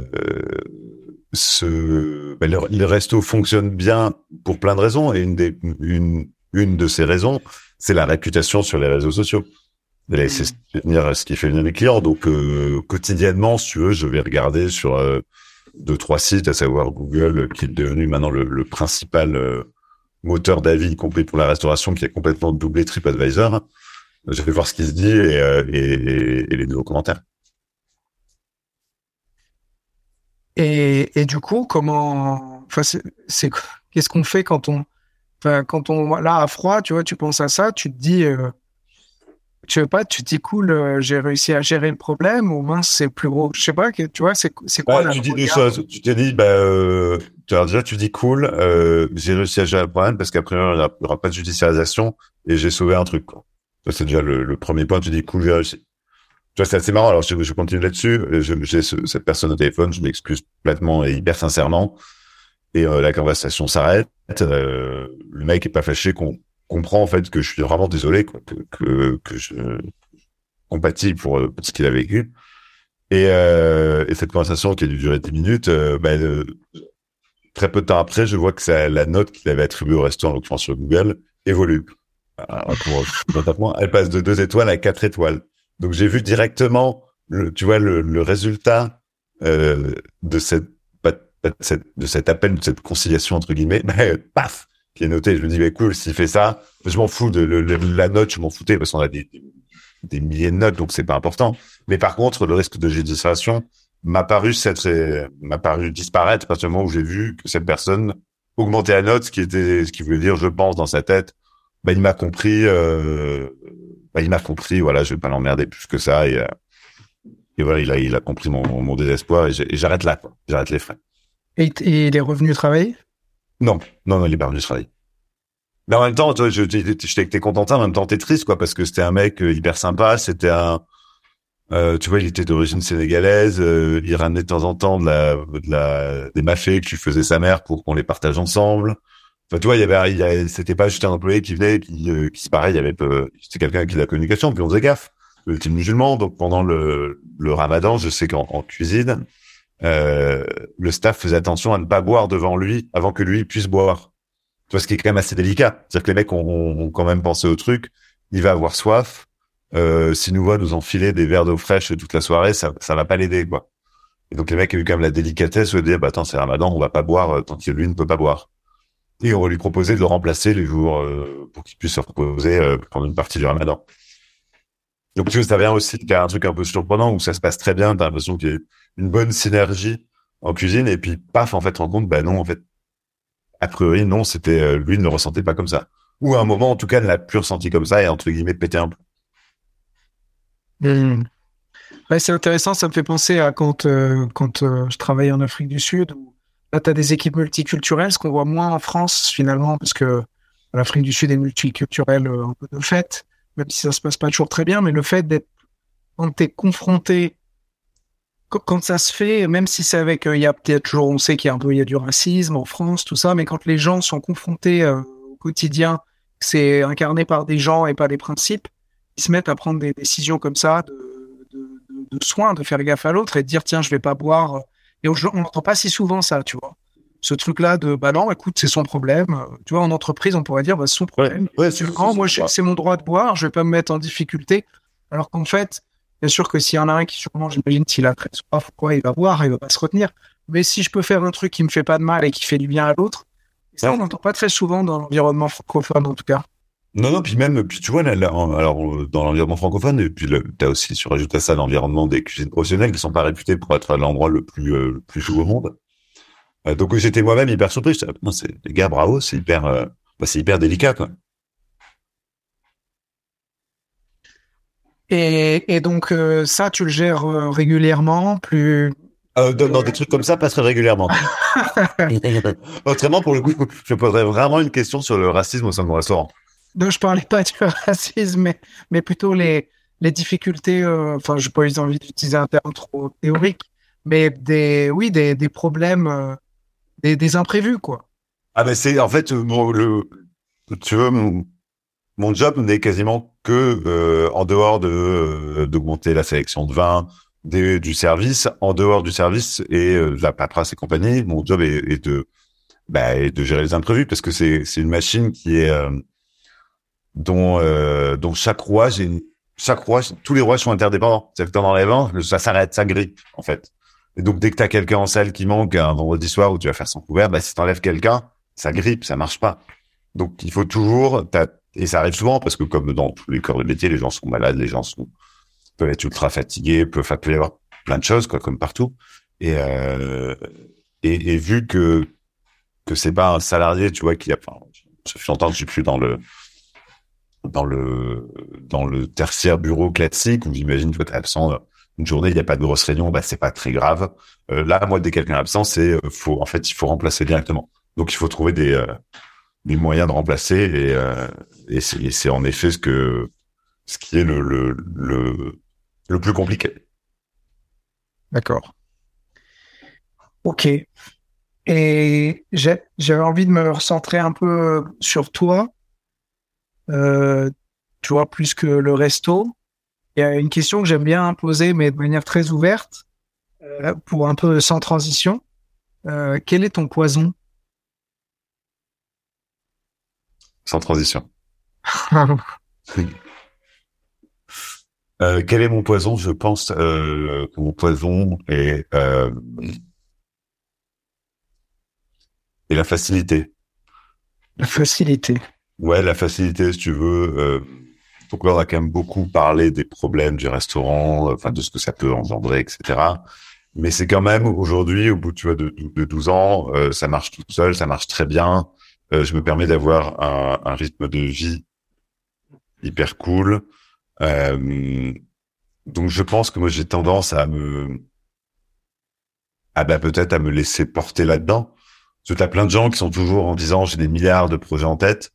ce ben, le, le, resto fonctionne bien pour plein de raisons et une des une une de ces raisons, c'est la réputation sur les réseaux sociaux. Et c'est ce qui fait venir les clients. Donc euh, quotidiennement, si tu veux, je vais regarder sur euh, deux trois sites, à savoir Google, qui est devenu maintenant le, le principal euh, moteur d'avis, y compris pour la restauration, qui a complètement doublé TripAdvisor. Je vais voir ce qui se dit et, euh, et, et les nouveaux commentaires. Et, et du coup, comment, enfin, c'est qu'est-ce qu'on fait quand on, enfin, quand on là à froid, tu vois, tu penses à ça, tu te dis tu veux pas, tu te dis cool, euh, j'ai réussi à gérer le problème ou mince, c'est plus gros. Je sais pas, tu vois, c'est quoi ouais, Tu dis des choses. Tu t'es dit, bah, euh, déjà, tu dis cool, euh, j'ai réussi à gérer le problème parce qu'après, il n'y aura pas de judiciarisation et j'ai sauvé un truc. Quoi. c'est déjà le, le, premier point. Tu dis cool, j'ai réussi. Tu vois, c'est assez marrant. Alors, je, je continue là-dessus. J'ai cette personne au téléphone, je m'excuse complètement et hyper sincèrement. Et euh, la conversation s'arrête. Euh, le mec est pas fâché qu'on comprend en fait que je suis vraiment désolé, que, que, je compatis pour, pour ce qu'il a vécu. Et, euh, et cette conversation qui a dû durer 10 minutes, euh, ben, euh, très peu de temps après, je vois que ça, la note qu'il avait attribuée au restaurant, en l'occurrence sur Google, évolue. Elle passe de 2 étoiles à 4 étoiles. Donc j'ai vu directement, le, tu vois, le, résultat euh, de cette de cet appel, de cette conciliation entre guillemets, ben, paf, qui est noté. Je me dis, bah, cool, s'il fait ça, je m'en fous de la note, je m'en foutais parce qu'on a des, milliers de notes, donc c'est pas important. Mais par contre, le risque de judiciarisation m'a paru m'a paru disparaître à partir du moment où j'ai vu que cette personne augmentait la note, ce qui était, ce qui voulait dire, je pense, dans sa tête, bah, il m'a compris, euh, bah, il m'a compris, voilà, je vais pas l'emmerder plus que ça, et, euh, et voilà, il a, il a compris mon, mon désespoir, et j'arrête là, quoi. J'arrête les frais. Et, et il est revenu travailler? Non, non, non, il est pas revenu travailler. Mais en même temps, tu je, j'étais contentin, en même temps t'es triste, quoi, parce que c'était un mec euh, hyper sympa, c'était un, euh, tu vois, il était d'origine sénégalaise, euh, il ramenait de temps en temps de la, de la, des mafés que tu faisais sa mère pour qu'on les partage ensemble. Enfin, tu vois, il y avait, il c'était pas juste un employé qui venait, qui, euh, qui pareil, il y avait, c'était quelqu'un qui de la communication, puis on faisait gaffe. Le team musulman, donc pendant le, le ramadan, je sais qu'en cuisine, euh, le staff faisait attention à ne pas boire devant lui avant que lui puisse boire. Tu vois, ce qui est quand même assez délicat. C'est-à-dire que les mecs ont, ont, quand même pensé au truc. Il va avoir soif. Euh, S'il nous voit nous enfiler des verres d'eau fraîche toute la soirée, ça, ça va pas l'aider, quoi. Et donc les mecs ont eu quand même la délicatesse de dire, bah attends, c'est Ramadan, on va pas boire euh, tant que lui ne peut pas boire. Et on va lui proposer de le remplacer les jours euh, pour qu'il puisse se reposer euh, pendant une partie du Ramadan. Donc tu vois, ça vient aussi de un truc un peu surprenant où ça se passe très bien, t'as l'impression qu'il y a une bonne synergie en cuisine et puis paf en fait rend compte bah non en fait a priori non c'était euh, lui ne le ressentait pas comme ça ou à un moment en tout cas ne l'a plus ressenti comme ça et entre guillemets pété un peu. Ouais, c'est intéressant, ça me fait penser à quand euh, quand euh, je travaillais en Afrique du Sud où là tu as des équipes multiculturelles ce qu'on voit moins en France finalement parce que l'Afrique du Sud est multiculturelle un peu de fait même si ça se passe pas toujours très bien mais le fait d'être quand tu confronté quand ça se fait, même si c'est avec, euh, il y a peut-être toujours, on sait qu'il y a un peu, il y a du racisme en France, tout ça, mais quand les gens sont confrontés euh, au quotidien, c'est incarné par des gens et pas des principes, ils se mettent à prendre des décisions comme ça, de, de, de, de soin, de faire gaffe à l'autre et de dire tiens, je vais pas boire. Et on n'entend pas si souvent ça, tu vois. Ce truc-là de bah non, écoute, c'est son problème. Tu vois, en entreprise, on pourrait dire bah c'est son problème. Ouais, ouais, moi, c'est mon droit de boire, je vais pas me mettre en difficulté. Alors qu'en fait, Bien sûr que s'il y en a un qui sûrement, j'imagine, s'il a très soif, quoi, il va boire, il va pas se retenir. Mais si je peux faire un truc qui me fait pas de mal et qui fait du bien à l'autre, ça, on n'entend pas très souvent dans l'environnement francophone, en tout cas. Non, non, puis même, puis tu vois, là, alors dans l'environnement francophone, et puis tu as aussi, tu rajoutes à ça l'environnement des cuisines professionnelles qui sont pas réputés pour être l'endroit le plus euh, le plus chaud au monde. Euh, donc j'étais moi-même hyper surpris. Non, c'est les gars, bravo, c'est hyper, euh, bah, c'est hyper délicat, quoi. Et, et donc euh, ça, tu le gères euh, régulièrement, plus euh, dans, des trucs comme ça, pas très régulièrement. Autrement, pour le coup, je poserais vraiment une question sur le racisme au sein de mon restaurant. Non, je parlais pas du racisme, mais, mais plutôt les, les difficultés. Euh, enfin, je n'ai pas eu envie d'utiliser un terme trop théorique, mais des, oui, des, des problèmes, euh, des, des imprévus, quoi. Ah ben c'est en fait le, tu veux, mon, mon job n'est quasiment que en dehors de d'augmenter la sélection de vin, du service, en dehors du service et euh, la paperasse et compagnie, mon job est, est de bah, de gérer les imprévus parce que c'est c'est une machine qui est euh, dont euh, dont chaque rouage est chaque rouage tous les rouages sont interdépendants. C'est-à-dire que dans les vents, ça s'arrête, ça grippe en fait. Et donc dès que t'as quelqu'un en salle qui manque un vendredi soir où tu vas faire son couvert, bah si t'enlèves quelqu'un, ça grippe, ça marche pas. Donc il faut toujours et ça arrive souvent parce que comme dans tous les corps de métier, les gens sont malades, les gens peuvent être ultra fatigués, peuvent appeler avoir plein de choses, comme partout. Et, euh, et, vu que que c'est pas un salarié, tu vois, qui a, enfin, ça fait longtemps que je suis plus dans le dans le dans le tertiaire bureau classique où j'imagine que t'es absent une journée, il n'y a pas de grosse réunion, bah c'est pas très grave. Euh, là, moi, dès quelqu'un est absent, c'est euh, faut en fait il faut remplacer directement. Donc il faut trouver des euh, des moyens de remplacer et euh, et c'est en effet ce que ce qui est le le, le le plus compliqué. D'accord. Ok. Et j'avais envie de me recentrer un peu sur toi, euh, tu vois, plus que le resto. Il y a une question que j'aime bien poser, mais de manière très ouverte, euh, pour un peu sans transition. Euh, quel est ton poison? Sans transition. Euh, quel est mon poison? Je pense euh, que mon poison est, euh, est la facilité. La facilité. Ouais, la facilité, si tu veux. Euh, donc là, on a quand même beaucoup parlé des problèmes du restaurant, enfin de ce que ça peut engendrer, etc. Mais c'est quand même aujourd'hui, au bout tu vois, de, de 12 ans, euh, ça marche tout seul, ça marche très bien. Euh, je me permets d'avoir un, rythme de vie hyper cool. Euh, donc je pense que moi j'ai tendance à me ah bah peut-être à me laisser porter là-dedans. Que as plein de gens qui sont toujours en disant j'ai des milliards de projets en tête,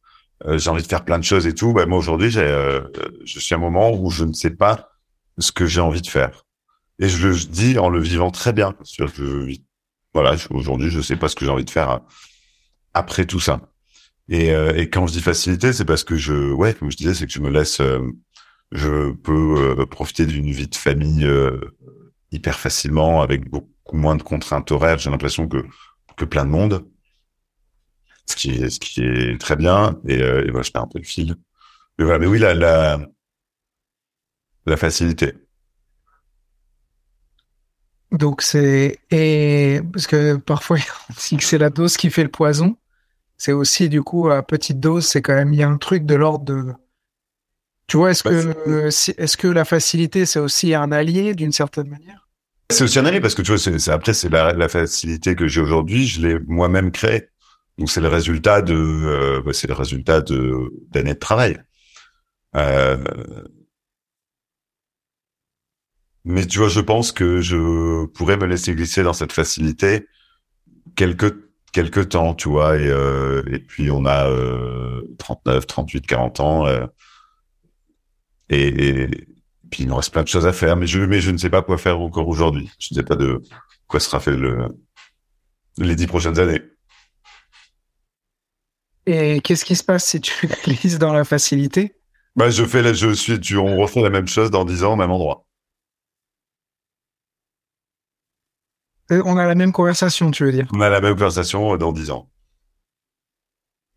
euh, j'ai envie de faire plein de choses et tout. Bah moi aujourd'hui j'ai je suis à un moment où je ne sais pas ce que j'ai envie de faire. Et je le dis en le vivant très bien. Voilà, aujourd'hui je sais pas ce que j'ai envie de faire après tout ça. Et, et quand je dis facilité, c'est parce que je ouais comme je disais, c'est que je me laisse je peux euh, profiter d'une vie de famille euh, hyper facilement avec beaucoup moins de contraintes horaires. J'ai l'impression que que plein de monde, ce qui est ce qui est très bien. Et, euh, et voilà, je perds un peu le fil. Mais voilà, mais oui, la la, la facilité. Donc c'est et parce que parfois on dit que c'est la dose qui fait le poison. C'est aussi du coup à petite dose, c'est quand même il y a un truc de l'ordre de tu vois, est-ce bah, que est-ce que la facilité c'est aussi un allié d'une certaine manière? C'est aussi un allié parce que tu vois, c'est, après c'est la, facilité que j'ai aujourd'hui, je l'ai moi-même créée. Donc c'est le résultat de euh, bah, c'est le résultat de d'années de travail. Euh, mais tu vois, je pense que je pourrais me laisser glisser dans cette facilité quelques quelques temps, tu vois, et euh, et puis on a 39, 38, 40 ans. Et, puis il nous reste plein de choses à faire, mais je, mais je ne sais pas quoi faire encore aujourd'hui. Je ne sais pas de quoi sera fait le, les dix prochaines années. Et qu'est-ce qui se passe si tu glisses dans la facilité? Bah, je fais, je suis, tu, on refait la même chose dans dix ans au même endroit. On a la même conversation, tu veux dire? On a la même conversation dans dix ans.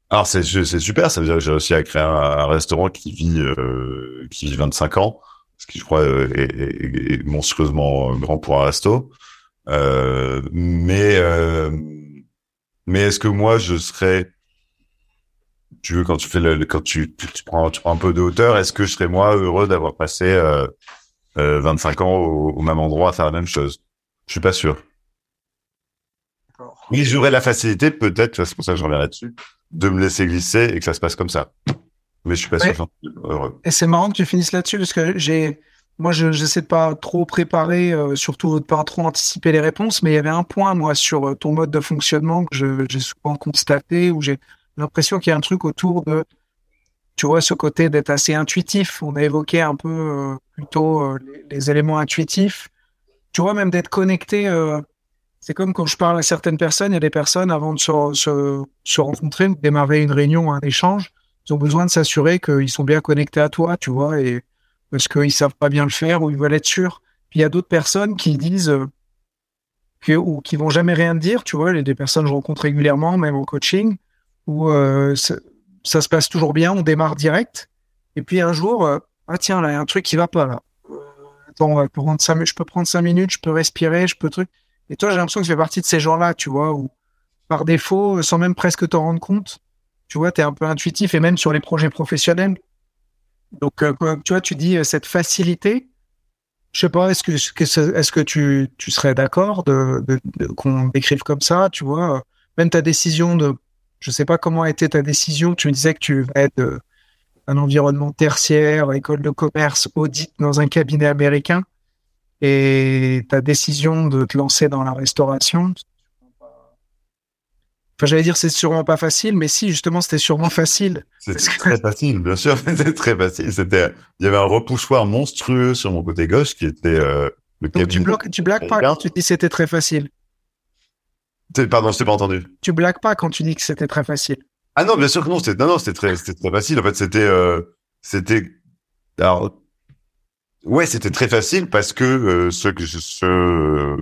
Alors c'est c'est super, ça veut dire que j'ai réussi à créer un, restaurant qui vit euh, qui vit 25 ans, ce qui je crois euh, est, est, monstrueusement grand pour un resto. Euh, mais euh, mais est-ce que moi je serais tu veux quand tu fais le quand tu, tu, prends tu prends un peu de hauteur, est-ce que je serais moi heureux d'avoir passé euh, 25 ans au, au, même endroit à faire la même chose? Je suis pas sûr. Oui, j'aurais la facilité peut-être, c'est pour ça que je reviens là-dessus de me laisser glisser et que ça se passe comme ça. Mais je suis pas sûr. Et c'est marrant que tu finisses là-dessus parce que j'ai moi, je j'essaie de pas trop préparer, euh, surtout de pas trop anticiper les réponses, mais il y avait un point, moi, sur euh, ton mode de fonctionnement que j'ai souvent constaté, où j'ai l'impression qu'il y a un truc autour de, tu vois, ce côté d'être assez intuitif. On a évoqué un peu euh, plutôt les, les éléments intuitifs. Tu vois, même d'être connecté. C'est comme quand je parle à certaines personnes, il y a des personnes avant de se, se, se rencontrer, de démarrer une réunion, un échange, ils ont besoin de s'assurer qu'ils sont bien connectés à toi, tu vois, et parce qu'ils savent pas bien le faire ou ils veulent être sûrs. Puis il y a d'autres personnes qui disent euh, que ou qui vont jamais rien dire, tu vois, les des personnes que je rencontre régulièrement, même en coaching, où euh, ça, se passe toujours bien, on démarre direct, et puis un jour, euh, ah tiens, là, il y a un truc qui va pas là. Euh, attends, on va prendre je peux prendre cinq minutes, je peux respirer, je peux truc. Et toi, j'ai l'impression que tu fais partie de ces gens-là, tu vois, où par défaut, sans même presque t'en rendre compte, tu vois, tu es un peu intuitif, et même sur les projets professionnels. Donc, euh, tu vois, tu dis euh, cette facilité. Je sais pas, est-ce que, que ce- est-ce que tu, tu serais d'accord de, de, de- qu'on décrive comme ça, tu vois, euh, même ta décision de, je sais pas comment a été ta décision. Tu me disais que tu vas être un environnement tertiaire, école de commerce, audit dans un cabinet américain, et ta décision de te lancer dans la restauration. Enfin, j'allais dire c'est sûrement pas facile, mais si justement c'était sûrement facile. C'était que- très facile, bien sûr, c'était très facile. C'était, il y avait un repoussoir monstrueux sur mon côté gauche qui était euh, le Donc tu bloques, tu blagues pas quand tu dis c'était très facile. Pardon, je t'ai pas entendu. Tu blagues pas quand tu dis que c'était très facile. Ah non, bien sûr que non, c'était non, non, c'était très, c'était très facile. En fait, c'était, euh, c'était, alors, ouais, c'était très facile parce que euh, ce que ce,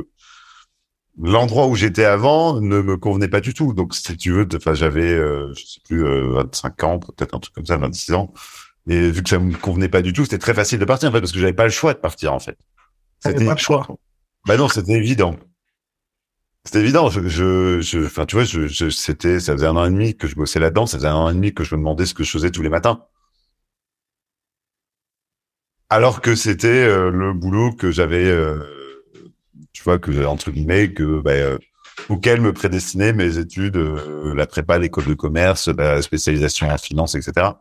l'endroit où j'étais avant ne me convenait pas du tout. Donc, si tu veux, enfin, j'avais, euh, je sais plus, euh, 25 ans, peut-être un truc comme ça, 26 ans. Et vu que ça me convenait pas du tout, c'était très facile de partir en fait parce que j'avais pas le choix de partir en fait. T'avais pas le choix. Bah non, c'était évident. C'était évident. Je, je, je- enfin, tu vois, je, je, c'était, ça faisait un an et demi que je bossais là-dedans. Ça faisait un an et demi que je me demandais ce que je faisais tous les matins. Alors que c'était euh, le boulot que j'avais, euh, tu vois, que entre guillemets, que bah, euh, auquel me prédestinaient mes études, euh, la prépa, l'école de commerce, la spécialisation en finance, etc.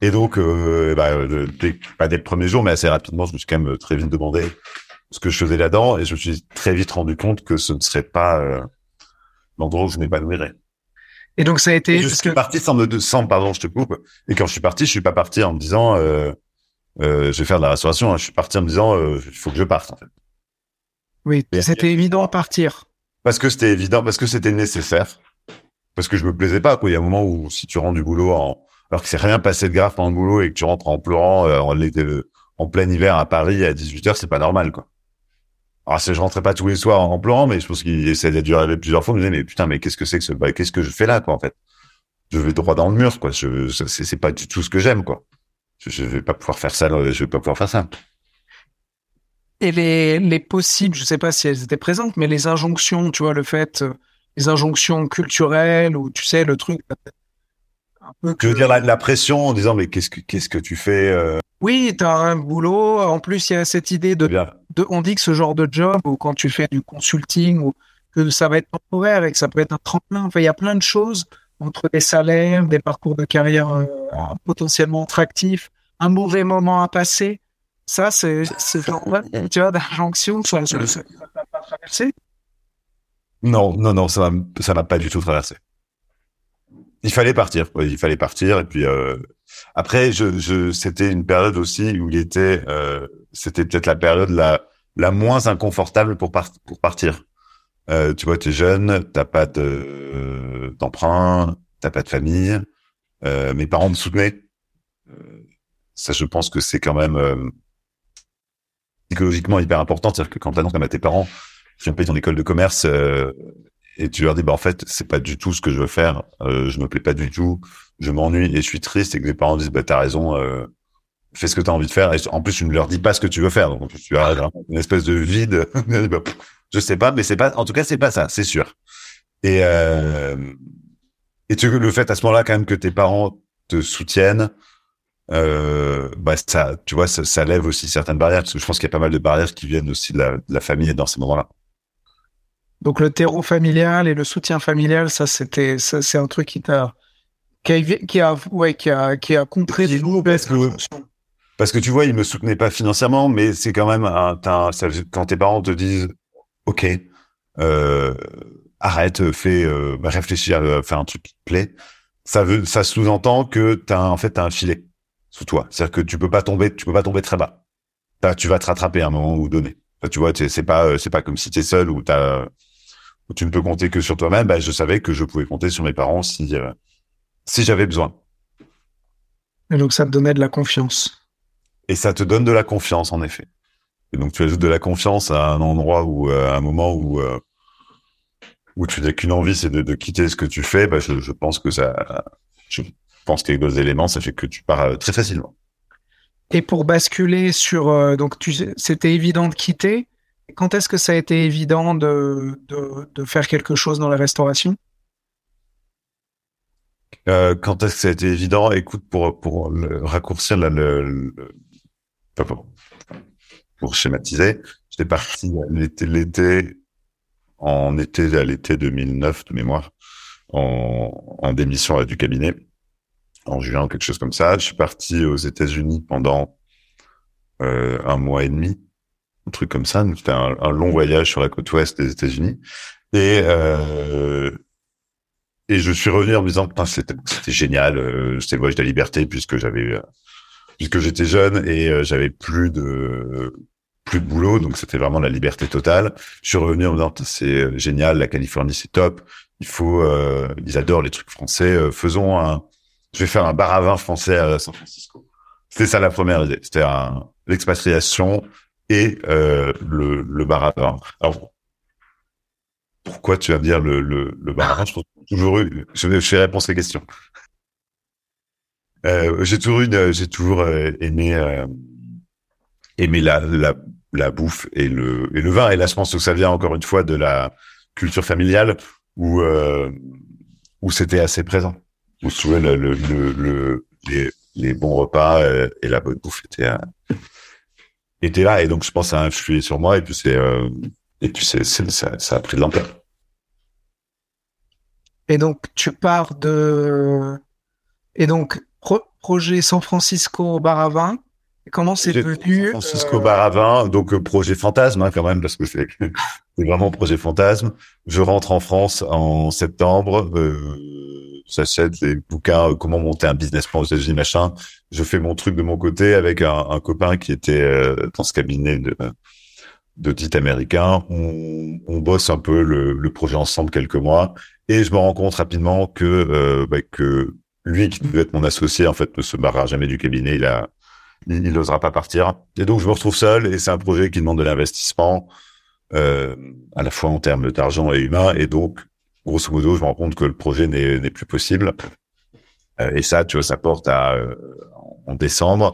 Et donc, euh, bah, euh, dès- pas dès le premier jour, mais assez rapidement, je me suis quand même très vite demandé ce que je faisais là-dedans et je me suis très vite rendu compte que ce ne serait pas euh, l'endroit où je m'épanouirais. Et donc ça a été Et je suis que parti sans me sans pardon, je te coupe. Et quand je suis parti, je suis pas parti en me disant euh, euh, je vais faire de la restauration. hein. Je suis parti en me disant euh, il faut que je parte en fait. oui, c'était évident à partir. Parce que c'était évident, parce que c'était nécessaire, parce que je me plaisais pas. Quoi. Il y a un moment où si tu rentres du boulot en alors que c'est rien passé de grave pendant le boulot et que tu rentres en pleurant euh, en, en plein hiver à Paris à 18 h c'est pas normal quoi. Alors je rentrais pas tous les soirs en pleurant, mais je pense qu'il ça a dû arriver plusieurs fois. Je me disais mais putain mais qu'est-ce que c'est que ce bah, qu'est-ce que je fais là quoi en fait? Je vais droit dans le mur quoi. Je, c'est pas du tout ce que j'aime quoi. Je, vais pas pouvoir faire ça. Je vais pas pouvoir faire ça. Et les, les possibles, je sais pas si elles étaient présentes, mais les injonctions, tu vois, le fait, euh, les injonctions culturelles ou tu sais le truc. Un peu Je veux que- dire la, la pression en disant mais qu'est-ce que qu'est-ce que tu fais euh, Oui, t'as un boulot. En plus, il y a cette idée de, on dit que ce genre de job ou quand tu fais du consulting ou que ça va être temporaire et que ça peut être un tremplin. Enfin, il y a plein de choses entre des salaires, des parcours de carrière euh, potentiellement attractifs, un mauvais moment à passer. Ça, c'est, c'est genre, tu vois, d'injonction, ça, t'a pas traversé. Non, non, non, ça ça m'a pas du tout traversé. Il fallait partir, quoi, il fallait partir. Et puis euh, après, je, je, c'était une période aussi où il était, euh, c'était peut-être la période la, la moins inconfortable pour, par- pour partir. Euh, tu vois, t'es jeune, t'as pas de, d'emprunt, t'as pas de famille. Euh, mes parents me soutenaient. Euh, ça, je pense que c'est quand même euh, psychologiquement hyper important. C'est-à-dire que quand t'annonces comme à tes parents, je viens payer ton école de commerce et tu leur dis bah en fait c'est pas du tout ce que je veux faire je me plais pas du tout je m'ennuie et je suis triste et que les parents disent bah t'as raison euh, fais ce que t'as envie de faire et en plus tu ne leur dis pas ce que tu veux faire donc tu as une espèce de vide Bah, je sais pas mais c'est pas en tout cas c'est pas ça c'est sûr. Et euh, et tu le fait à ce moment-là quand même que tes parents te soutiennent euh, bah ça tu vois ça, ça lève aussi certaines barrières parce que je pense qu'il y a pas mal de barrières qui viennent aussi de la, de la famille dans ces moments-là. Donc le terreau familial et le soutien familial, ça c'était, ça c'est un truc qui t'a, qui a, qui a, ouais, qui a, qui a contré des parce que- Parce que tu vois, ils me soutenaient pas financièrement, mais c'est quand même un, un ça, quand tes parents te disent, ok, euh, arrête, fais, euh, réfléchis à faire un truc qui te plaît. Ça veut, ça sous-entend que t'as en fait t'as un filet sous toi. C'est-à-dire que tu peux pas tomber, tu peux pas tomber très bas. tu vas te rattraper à un moment ou donné. tu vois, c'est pas, euh, c'est pas comme si t'es seul ou t'as, où tu ne peux compter que sur toi-même. Bah, je savais que je pouvais compter sur mes parents si, euh, si j'avais besoin. Et donc ça te donnait de la confiance. Et ça te donne de la confiance, en effet. Et donc tu ajoutes de la confiance à un endroit où, à un moment où où tu n'as qu'une envie, c'est de, quitter ce que tu fais, bah, je, pense que ça, je pense qu'avec deux éléments, ça fait que tu pars euh, très facilement. Et pour basculer sur, euh, donc tu, c'était évident de quitter. Quand est-ce que ça a été évident de, de, faire quelque chose dans la restauration? Euh, Quand est-ce que ça a été évident? Écoute, pour pour raccourcir le, pour schématiser, j'étais parti l'été l'été en été à l'été 2009 de mémoire, en, en démission du cabinet, en juin, quelque chose comme ça. Je suis parti aux États-Unis pendant euh, un mois et demi, un truc comme ça. C'était un, un, long voyage sur la côte ouest des États-Unis. Et euh, et je suis revenu en me disant c'était c'était génial, euh, c'était le voyage de la liberté puisque j'avais euh, puisque j'étais jeune et euh, j'avais plus de plus de boulot, donc c'était vraiment la liberté totale. Je suis revenu en me disant c'est euh, génial, la Californie c'est top. Il faut, euh, ils adorent les trucs français. Euh, faisons un, je vais faire un bar à vin français à San Francisco. C'était ça la première idée. C'était l'expatriation et euh, le, le bar à vin. Alors pourquoi tu vas me dire le, le, le bar à vin? Je trouve toujours eu. Je, je vais répondre à questions. Euh, j'ai toujours eu, j'ai toujours aimé aimer la, la la bouffe et le et le vin. Et là, je pense que ça vient encore une fois de la culture familiale où euh, où c'était assez présent. Où souvent le, le, le, les, les bons repas euh, et la bonne bouffe étaient euh, étaient là. Et donc, je pense que ça a influé sur moi. Et puis c'est euh, et puis c'est, ça, ça a pris de l'ampleur. Et donc, tu pars de et donc projet San Francisco bar à vin Comment c'est devenu Francisco Baravin, donc euh, projet fantasme hein, quand même parce que c'est vraiment projet fantasme. Je rentre en France en septembre, euh, j'achète des bouquins euh, comment monter un business plan aux États-Unis machin. Je fais mon truc de mon côté avec un, un copain qui était euh, dans ce cabinet de d'audit américain. On, on, bosse un peu le, le, projet ensemble quelques mois et je me rends compte rapidement que bah, que lui qui devait être mon associé en fait ne se barrera jamais du cabinet. Il a il n'osera pas partir. Et donc, je me retrouve seul et c'est un projet qui demande de l'investissement, euh, à la fois en termes d'argent et humain. Et donc, grosso modo, je me rends compte que le projet n'est plus possible. Euh, et ça, tu vois, ça porte à euh, en décembre.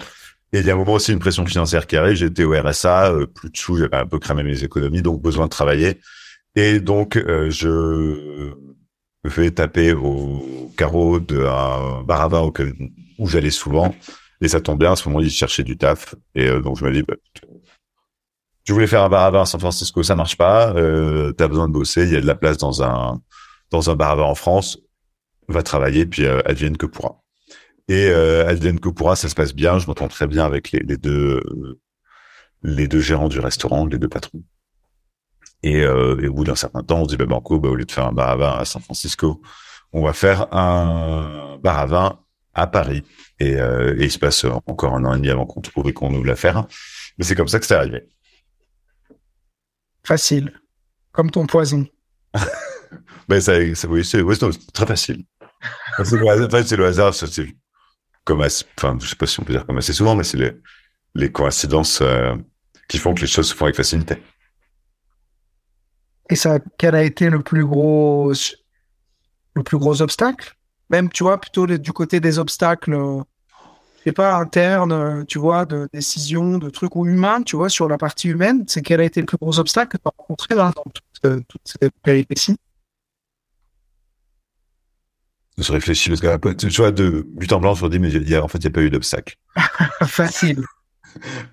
Et il y a un moment aussi une pression financière qui arrive. J'étais au RSA, euh, plus de sous, j'avais un peu cramé mes économies, donc besoin de travailler. Et donc, je me fais taper au carreau d'un bar à vin où j'allais souvent et ça tombe bien, à ce moment, il cherchait du taf. Et euh, donc, je me dis, bah, tu voulais faire un bar à vin à San Francisco, ça marche pas. Euh, tu besoin de bosser, il y a de la place dans un dans un bar à vin en France. Va travailler, puis euh, advienne que pourra. Et euh, advienne que pourra, ça se passe bien. Je m'entends très bien avec les, les deux les deux gérants du restaurant, les deux patrons. Et, euh, et au bout d'un certain temps, on se dit, bah, Banco, bah, au lieu de faire un bar à vin à San Francisco, on va faire un bar à vin à Paris. Et, euh, et, il se passe encore un an et demi avant qu'on trouve et qu'on ouvre l'affaire. Mais c'est comme ça que c'est arrivé. Facile. Comme ton poison. ben ça, ça oui, c'est très facile. c'est le hasard, c'est le hasard, c'est comme enfin, je sais pas si on peut dire comme assez souvent, mais c'est les, les coïncidences euh, qui font que les choses se font avec facilité. Et ça, quel a été le plus gros, le plus gros obstacle? Même, tu vois, plutôt du côté des obstacles, euh, je sais pas, internes, euh, tu vois, de décisions, de trucs ou humains, tu vois, sur la partie humaine, c'est quel a été le plus gros obstacle que tu as rencontré là, dans toute, euh, toute cette péripétie Je réfléchis parce que tu vois de but en blanc je me dis mais en fait il n'y a pas eu d'obstacle. facile.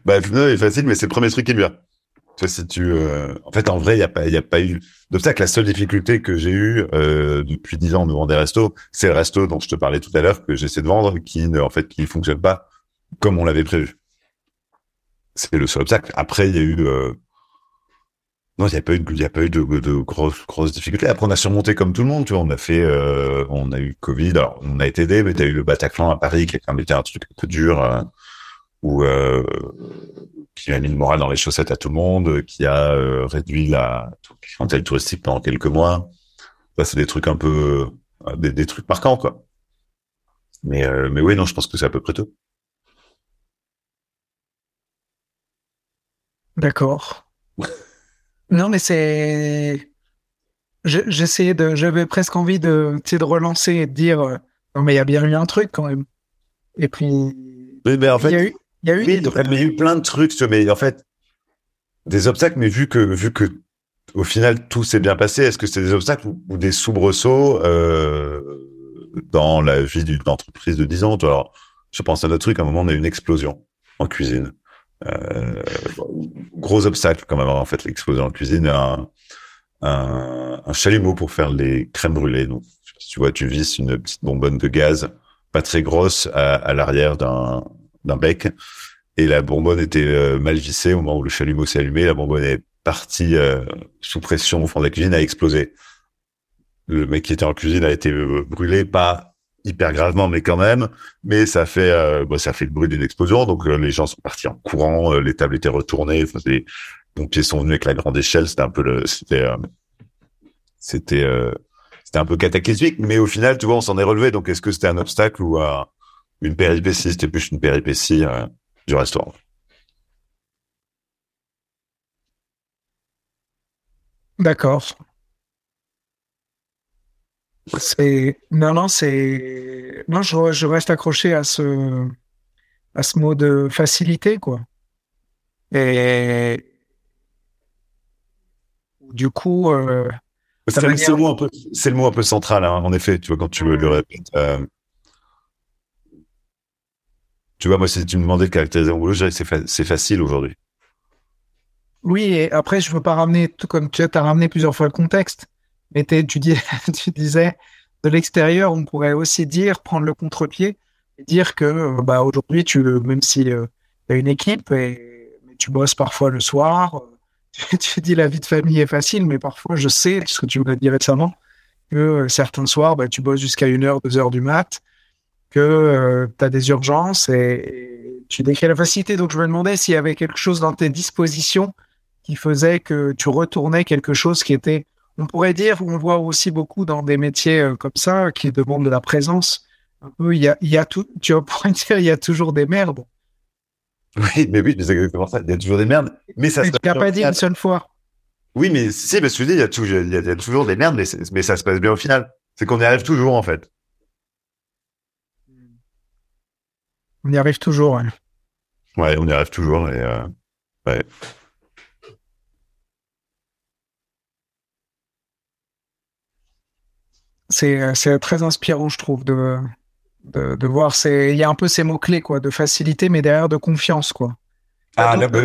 bah non, c'est facile mais c'est le premier truc qui me vient si tu, euh, en fait, en vrai, il y a pas, il a pas eu d'obstacle. La seule difficulté que j'ai eue euh, depuis dix ans en ouvrant des restos, c'est le resto dont je te parlais tout à l'heure que j'essaie de vendre, qui ne, en fait, qui fonctionne pas comme on l'avait prévu. c'est le seul obstacle. Après, il y a eu euh, non, il n'y a pas eu, il a pas eu de, de, grosses, grosses difficultés. Après, on a surmonté comme tout le monde, tu vois. On a fait, euh, on a eu Covid. Alors, on a été aidé, mais t'as eu le Bataclan à Paris qui a quand même été un truc un peu dur, euh, où euh, qui a mis le moral dans les chaussettes à tout le monde, qui a euh, réduit la clientèle touristique pendant quelques mois. Ça, c'est des trucs un peu, euh, des, des trucs marquants, quoi. Mais, euh, mais oui, non, je pense que c'est à peu près tout. D'accord. Non, mais c'est. J'essayais de. J'avais presque envie de, de relancer et de dire euh, non, mais il y a bien eu un truc quand même. Et puis. Oui, mais en fait. Il y a eu. Il y a eu, oui, des- mais il y a eu plein de trucs, mais en fait, des obstacles, mais vu que, vu que, au final, tout s'est bien passé, est-ce que c'est des obstacles ou, ou des soubresauts, euh, dans la vie d'une entreprise de 10 ans, tu vois? Alors, je pense à notre truc, à un moment, on a eu une explosion en cuisine. Euh, gros obstacle, quand même, en fait, l'explosion en cuisine, un, un, un chalumeau pour faire les crèmes brûlées. Donc, tu vois, tu visses une petite bonbonne de gaz, pas très grosse, à, à l'arrière d'un, d'un bec et la bonbonne était euh, mal vissée au moment où le chalumeau s'est allumé. La bonbonne est partie euh, sous pression au fond de la cuisine, a explosé. Le mec qui était en cuisine a été euh, brûlé, pas hyper gravement, mais quand même. Mais ça fait, euh, bah, ça fait le bruit d'une explosion. Donc euh, les gens sont partis en courant, les tables étaient retournées. Enfin, les pompiers sont venus avec la grande échelle. C'était un peu le, c'était, c'était, c'était un peu cataclysmique. Mais au final, tu vois, on s'en est relevé. Donc est-ce que c'était un obstacle ou un une péripétie, c'était plus une péripétie euh, du restaurant. D'accord. C'est non non c'est non je, je reste accroché à ce à ce mot de facilité quoi. Et du coup euh, C'est le, manière- le mot un peu, c'est le mot un peu central, hein, en effet. Tu vois, quand tu me le répètes. euh, tu vois, moi, si tu me demandais de caractériser mon boulot, je dirais que c'est, fa- c'est facile aujourd'hui. oui et après je veux pas ramener tout comme tu as ramené plusieurs fois le contexte. Mais tu dis tu disais de l'extérieur on pourrait aussi dire prendre le contre-pied et dire que euh, bah aujourd'hui tu même si tu as une équipe tu bosses parfois le soir euh, tu, tu dis la vie de famille est facile mais parfois je sais ce que tu me l'as dit récemment que euh, certains soirs bah, tu bosses jusqu'à 1 heure 2 heures du mat que tu as des urgences et, et tu décris la facilité donc je me demandais s'il y avait quelque chose dans tes dispositions qui faisait que tu retournais quelque chose qui était on pourrait dire, on voit aussi beaucoup dans des métiers euh, comme ça qui demandent de la présence. Un peu, il y a, il y a tout, tu pourrais dire, il y a toujours des merdes. Oui, mais oui, mais c'est exactement ça. Il y a toujours des merdes. Mais ça tu l'as pas dit une seule fois. Oui, mais si, parce que je dis, il y a toujours, il y a, il y a toujours des merdes, mais ça se passe bien au final. C'est qu'on y arrive toujours, en fait. On y arrive toujours. ouais. Ouais, on y arrive toujours, et, euh, ouais. C'est, euh, c'est très inspirant, je trouve, de, de, de voir. Il y a un peu ces mots clés, quoi, de facilité, mais derrière de confiance, quoi. Ah, là, bah,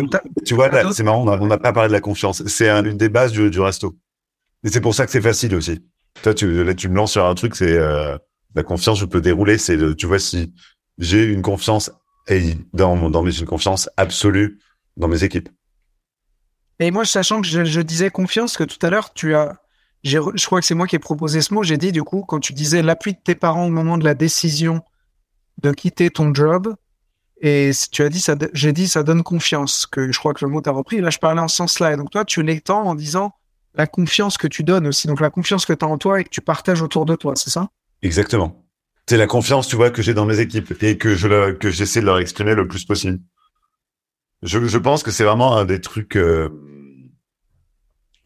tu vois, c'est marrant, on n'a pas parlé de la confiance. C'est un- une des bases du, du resto. Et c'est pour ça que c'est facile aussi. Toi, tu, là, tu me lances sur un truc, c'est euh, la confiance, je peux dérouler. C'est, tu vois, si j'ai une confiance et dans, dans mes, une confiance absolue dans mes équipes. Et moi, sachant que je, je disais confiance, que tout à l'heure, tu as, je crois que c'est moi qui ai proposé ce mot. J'ai dit, du coup, quand tu disais l'appui de tes parents au moment de la décision de quitter ton job, et tu as dit ça, j'ai dit ça donne confiance, que je crois que le mot t'as repris. Là, je parlais en ce sens-là. Et donc, toi, tu l'étends en disant la confiance que tu donnes aussi. Donc, la confiance que tu as en toi et que tu partages autour de toi, c'est ça? Exactement. C'est la confiance, tu vois, que j'ai dans mes équipes et que je que j'essaie de leur exprimer le plus possible. Je, je pense que c'est vraiment un des trucs, euh,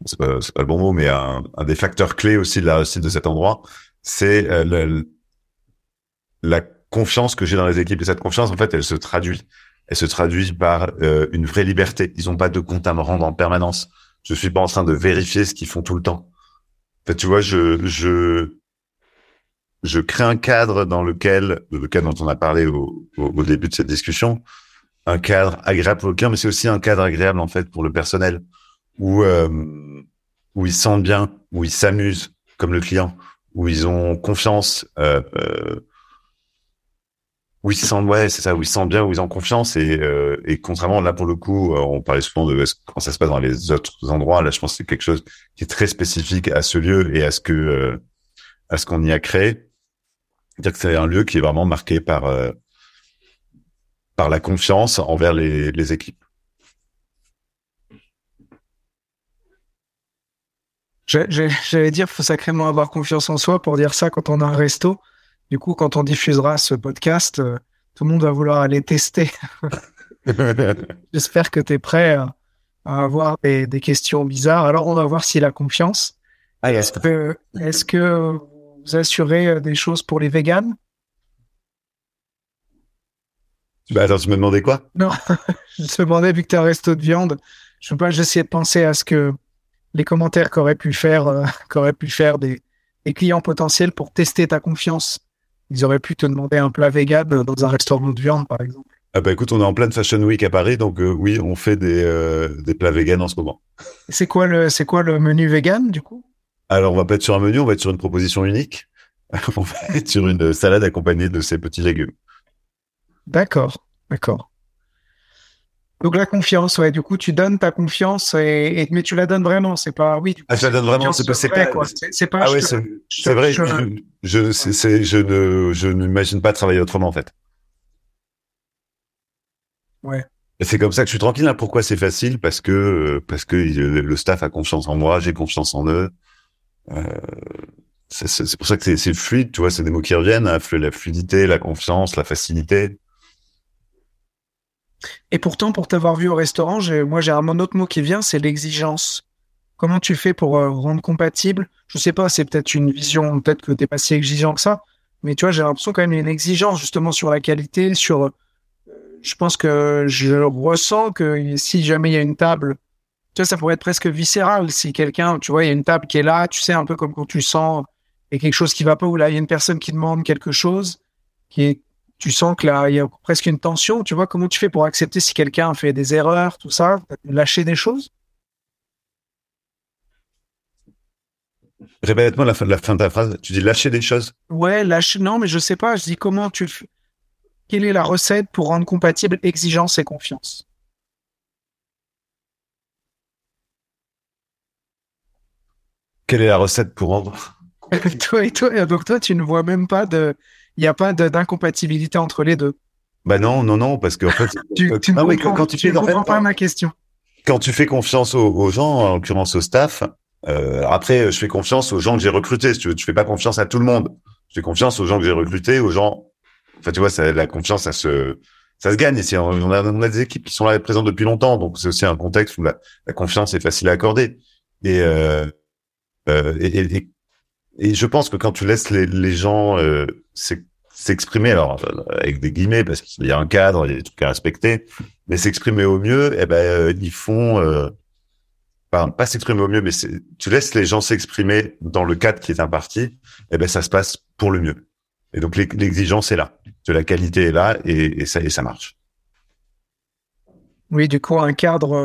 c'est pas, pas le bon mot, mais un, un des facteurs clés aussi de la réussite de cet endroit, c'est euh, la confiance que j'ai dans les équipes. Et cette confiance, en fait, elle se traduit. Elle se traduit par euh, une vraie liberté. Ils ont pas de compte à me rendre en permanence. Je suis pas en train de vérifier ce qu'ils font tout le temps. En fait, tu vois, je, je, je crée un cadre dans lequel, le cadre dont on a parlé au, au, au début de cette discussion, un cadre agréable pour le client, mais c'est aussi un cadre agréable en fait pour le personnel, où euh, où ils se sentent bien, où ils s'amusent comme le client, où ils ont confiance. Euh, euh, où ils se sentent ouais c'est ça où ils se sentent bien où ils ont confiance et et contrairement là pour le coup on parlait souvent de quand ça se passe dans les autres endroits là je pense que c'est quelque chose qui est très spécifique à ce lieu et à ce que à ce qu'on y a créé dire que c'est un lieu qui est vraiment marqué par par la confiance envers les les équipes J'allais dire, faut sacrément avoir confiance en soi pour dire ça quand on a un resto. Du coup, quand on diffusera ce podcast, euh, tout le monde va vouloir aller tester. J'espère que tu es prêt à, avoir des, questions bizarres. Alors, on va voir s'il a confiance. Ah, est-ce que, est que vous assurez euh, des choses pour les véganes? Bah attends, tu me demandais quoi? Non, je te demandais, vu que tu as un resto de viande, je sais pas, j'essayais de penser à ce que les commentaires qu'auraient pu faire, euh, qu'auraient pu faire des, des clients potentiels pour tester ta confiance. Ils auraient pu te demander un plat vegan dans un restaurant de viande, par exemple. Ah bah écoute, on est en pleine Fashion Week à Paris, donc euh, oui, on fait des, euh, des plats vegan en ce moment. C'est quoi le c'est quoi le menu vegan du coup? Alors on va pas être sur un menu, on va être sur une proposition unique. on va être sur une salade accompagnée de ces petits légumes. D'accord, d'accord. Donc la confiance, ouais. Du coup, tu donnes ta confiance et, mais tu la donnes vraiment. C'est pas oui. ah, je la donne vraiment. C'est pas. C'est pas. C'est pas. Ah ouais, c'est vrai. Je, je, c'est, je ne, je n'imagine pas travailler autrement en fait. Ouais. C'est comme ça que je suis tranquille. Hein. Pourquoi c'est facile? Parce que parce que le staff a confiance en moi, j'ai confiance en eux. Euh, c'est pour ça que c'est fluide, tu vois. C'est des mots qui reviennent. Hein. La fluidité, la confiance, la facilité. Et pourtant, pour t'avoir vu au restaurant, moi j'ai un autre mot qui vient, c'est l'exigence. Comment tu fais pour euh, rendre compatible? Je sais pas, c'est peut-être une vision, peut-être que t'es pas si exigeant que ça, mais tu vois, j'ai l'impression quand même une exigence justement sur la qualité, sur. Euh, je pense que je ressens que si jamais il y a une table, tu vois, ça pourrait être presque viscéral. Si quelqu'un, tu vois, il y a une table qui est là, tu sais, un peu comme quand tu sens et quelque chose qui va pas, ou là il y a une personne qui demande quelque chose, qui est tu sens que là, il y a presque une tension. Tu vois, comment tu fais pour accepter si quelqu'un fait des erreurs, tout ça, lâcher des choses? Répète-moi la fin, la fin de ta phrase. Tu dis lâcher des choses Ouais, lâcher. Non, mais je sais pas. Je dis comment tu. Quelle est la recette pour rendre compatible exigence et confiance? Quelle est la recette pour rendre toi et toi, donc toi, tu ne vois même pas de, il n'y a pas d'incompatibilité entre les deux. Bah non, non, non, parce qu'en fait, tu, tu ah quand, tu, fais, comprends pas ma question. Quand tu fais confiance aux, gens, en l'occurrence au staff, euh, après, je fais confiance aux gens que j'ai recrutés. Si tu veux, tu fais pas confiance à tout le monde. Je fais confiance aux gens que j'ai recrutés, aux gens. Enfin, tu vois, ça, la confiance, ça se, ça se gagne. Et on a, on a des équipes qui sont là présentes depuis longtemps, donc c'est aussi un contexte où la, la, confiance est facile à accorder. Et, euh, euh, et, je pense que quand tu laisses les, gens euh, s'exprimer, alors euh, avec des guillemets, parce qu'il y a un cadre, il y a des trucs à respecter, mais s'exprimer au mieux, eh ben ils font, euh, pas s'exprimer au mieux, mais tu laisses les gens s'exprimer dans le cadre qui est imparti, eh ben ça se passe pour le mieux. Et donc l'exigence est là, la qualité est là, et, et ça et ça marche. Oui, du coup un cadre,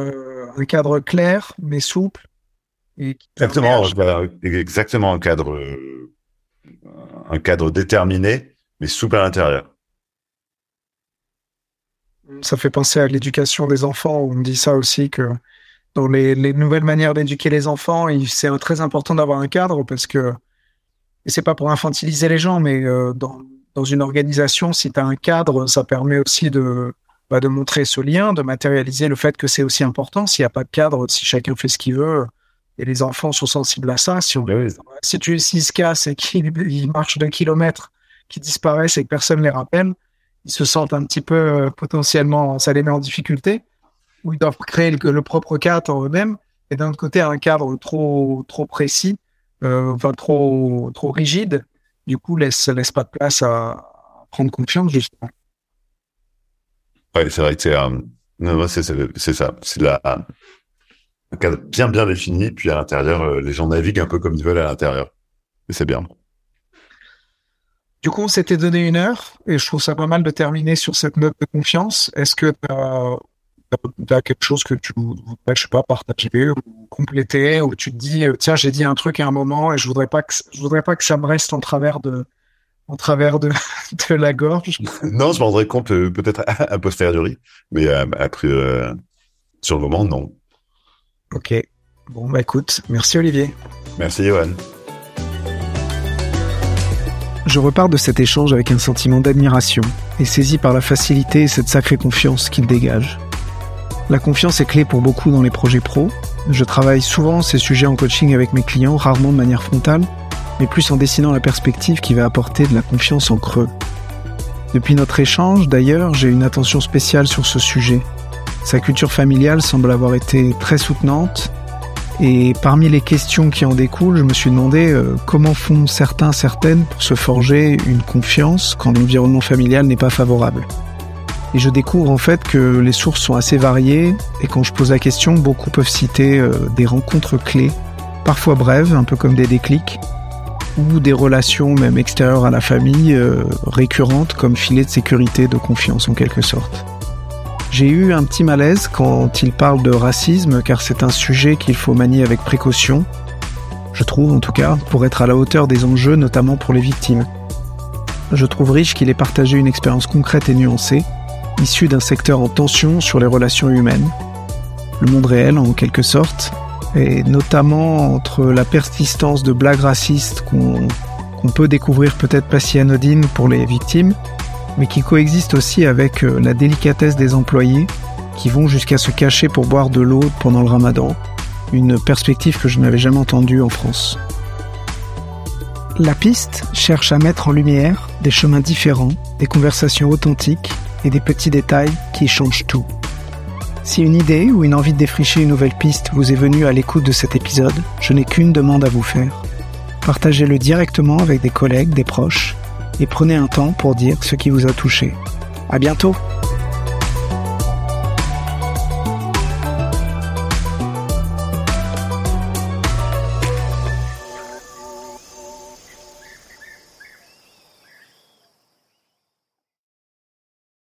un cadre clair mais souple exactement, exactement un cadre, euh, un cadre déterminé, mais souple à l'intérieur. Ça fait penser à l'éducation des enfants. On dit ça aussi que dans les, les nouvelles manières d'éduquer les enfants, c'est très important d'avoir un cadre parce que et c'est pas pour infantiliser les gens, mais euh, dans, dans une organisation, si tu as un cadre, ça permet aussi de bah, de montrer ce lien, de matérialiser le fait que c'est aussi important. S'il n'y a pas de cadre, si chacun fait ce qu'il veut, et les enfants sont sensibles à ça. Si, on, ben si tu se cassent et qu'ils marchent d'un kilomètre, qu'ils disparaissent et que personne les rappelle, ils se sentent un petit peu euh, potentiellement, ça les met en difficulté, ou ils doivent créer le, propre cadre eux-mêmes. Et d'un autre côté, un cadre trop trop précis, euh, enfin trop trop rigide, du coup laisse laisse pas de place à, prendre confiance justement. Ouais, c'est vrai que c'est euh, c'est ça, c'est la un cadre bien bien défini, puis à l'intérieur, euh, les gens naviguent un peu comme ils veulent à l'intérieur. Et c'est bien. Du coup, on s'était donné une heure, et je trouve ça pas mal de terminer sur cette note de confiance. Est-ce que tu as, quelque chose que tu voudrais, je sais pas, partager ou compléter, ou tu te dis, euh, tiens, j'ai dit un truc à un moment, et je voudrais pas que, je voudrais pas que ça me reste en travers de, en travers de, de la gorge? Non, je m'en rendrais compte euh, peut-être a posteriori, mais après, euh, sur le moment, non. Ok. Bon, bah écoute, merci Olivier. Merci Johan. Je repars de cet échange avec un sentiment d'admiration et saisi par la facilité et cette sacrée confiance qu'il dégage. La confiance est clé pour beaucoup dans les projets pro. Je travaille souvent ces sujets en coaching avec mes clients, rarement de manière frontale, mais plus en dessinant la perspective qui va apporter de la confiance en creux. Depuis notre échange, d'ailleurs, j'ai une attention spéciale sur ce sujet. Sa culture familiale semble avoir été très soutenante, et parmi les questions qui en découlent, je me suis demandé euh, comment font certains, certaines pour se forger une confiance quand l'environnement familial n'est pas favorable. Et je découvre en fait que les sources sont assez variées, et quand je pose la question, beaucoup peuvent citer euh, des rencontres clés, parfois brèves, un peu comme des déclics, ou des relations même extérieures à la famille, euh, récurrentes comme filet de sécurité, de confiance en quelque sorte. J'ai eu un petit malaise quand il parle de racisme, car c'est un sujet qu'il faut manier avec précaution, je trouve en tout cas, pour être à la hauteur des enjeux, notamment pour les victimes. Je trouve riche qu'il ait partagé une expérience concrète et nuancée, issue d'un secteur en tension sur les relations humaines, le monde réel en quelque sorte, et notamment entre la persistance de blagues racistes qu'on peut découvrir peut-être pas si anodines pour les victimes, mais qui coexistent aussi avec euh, la délicatesse des employés qui vont jusqu'à se cacher pour boire de l'eau pendant le ramadan, une perspective que je n'avais jamais entendue en France. La piste cherche à mettre en lumière des chemins différents, des conversations authentiques et des petits détails qui changent tout. Si une idée ou une envie de défricher une nouvelle piste vous est venue à l'écoute de cet épisode, je n'ai qu'une demande à vous faire. Partagez-le directement avec des collègues, des proches, et prenez un temps pour dire ce qui vous a touché. À bientôt!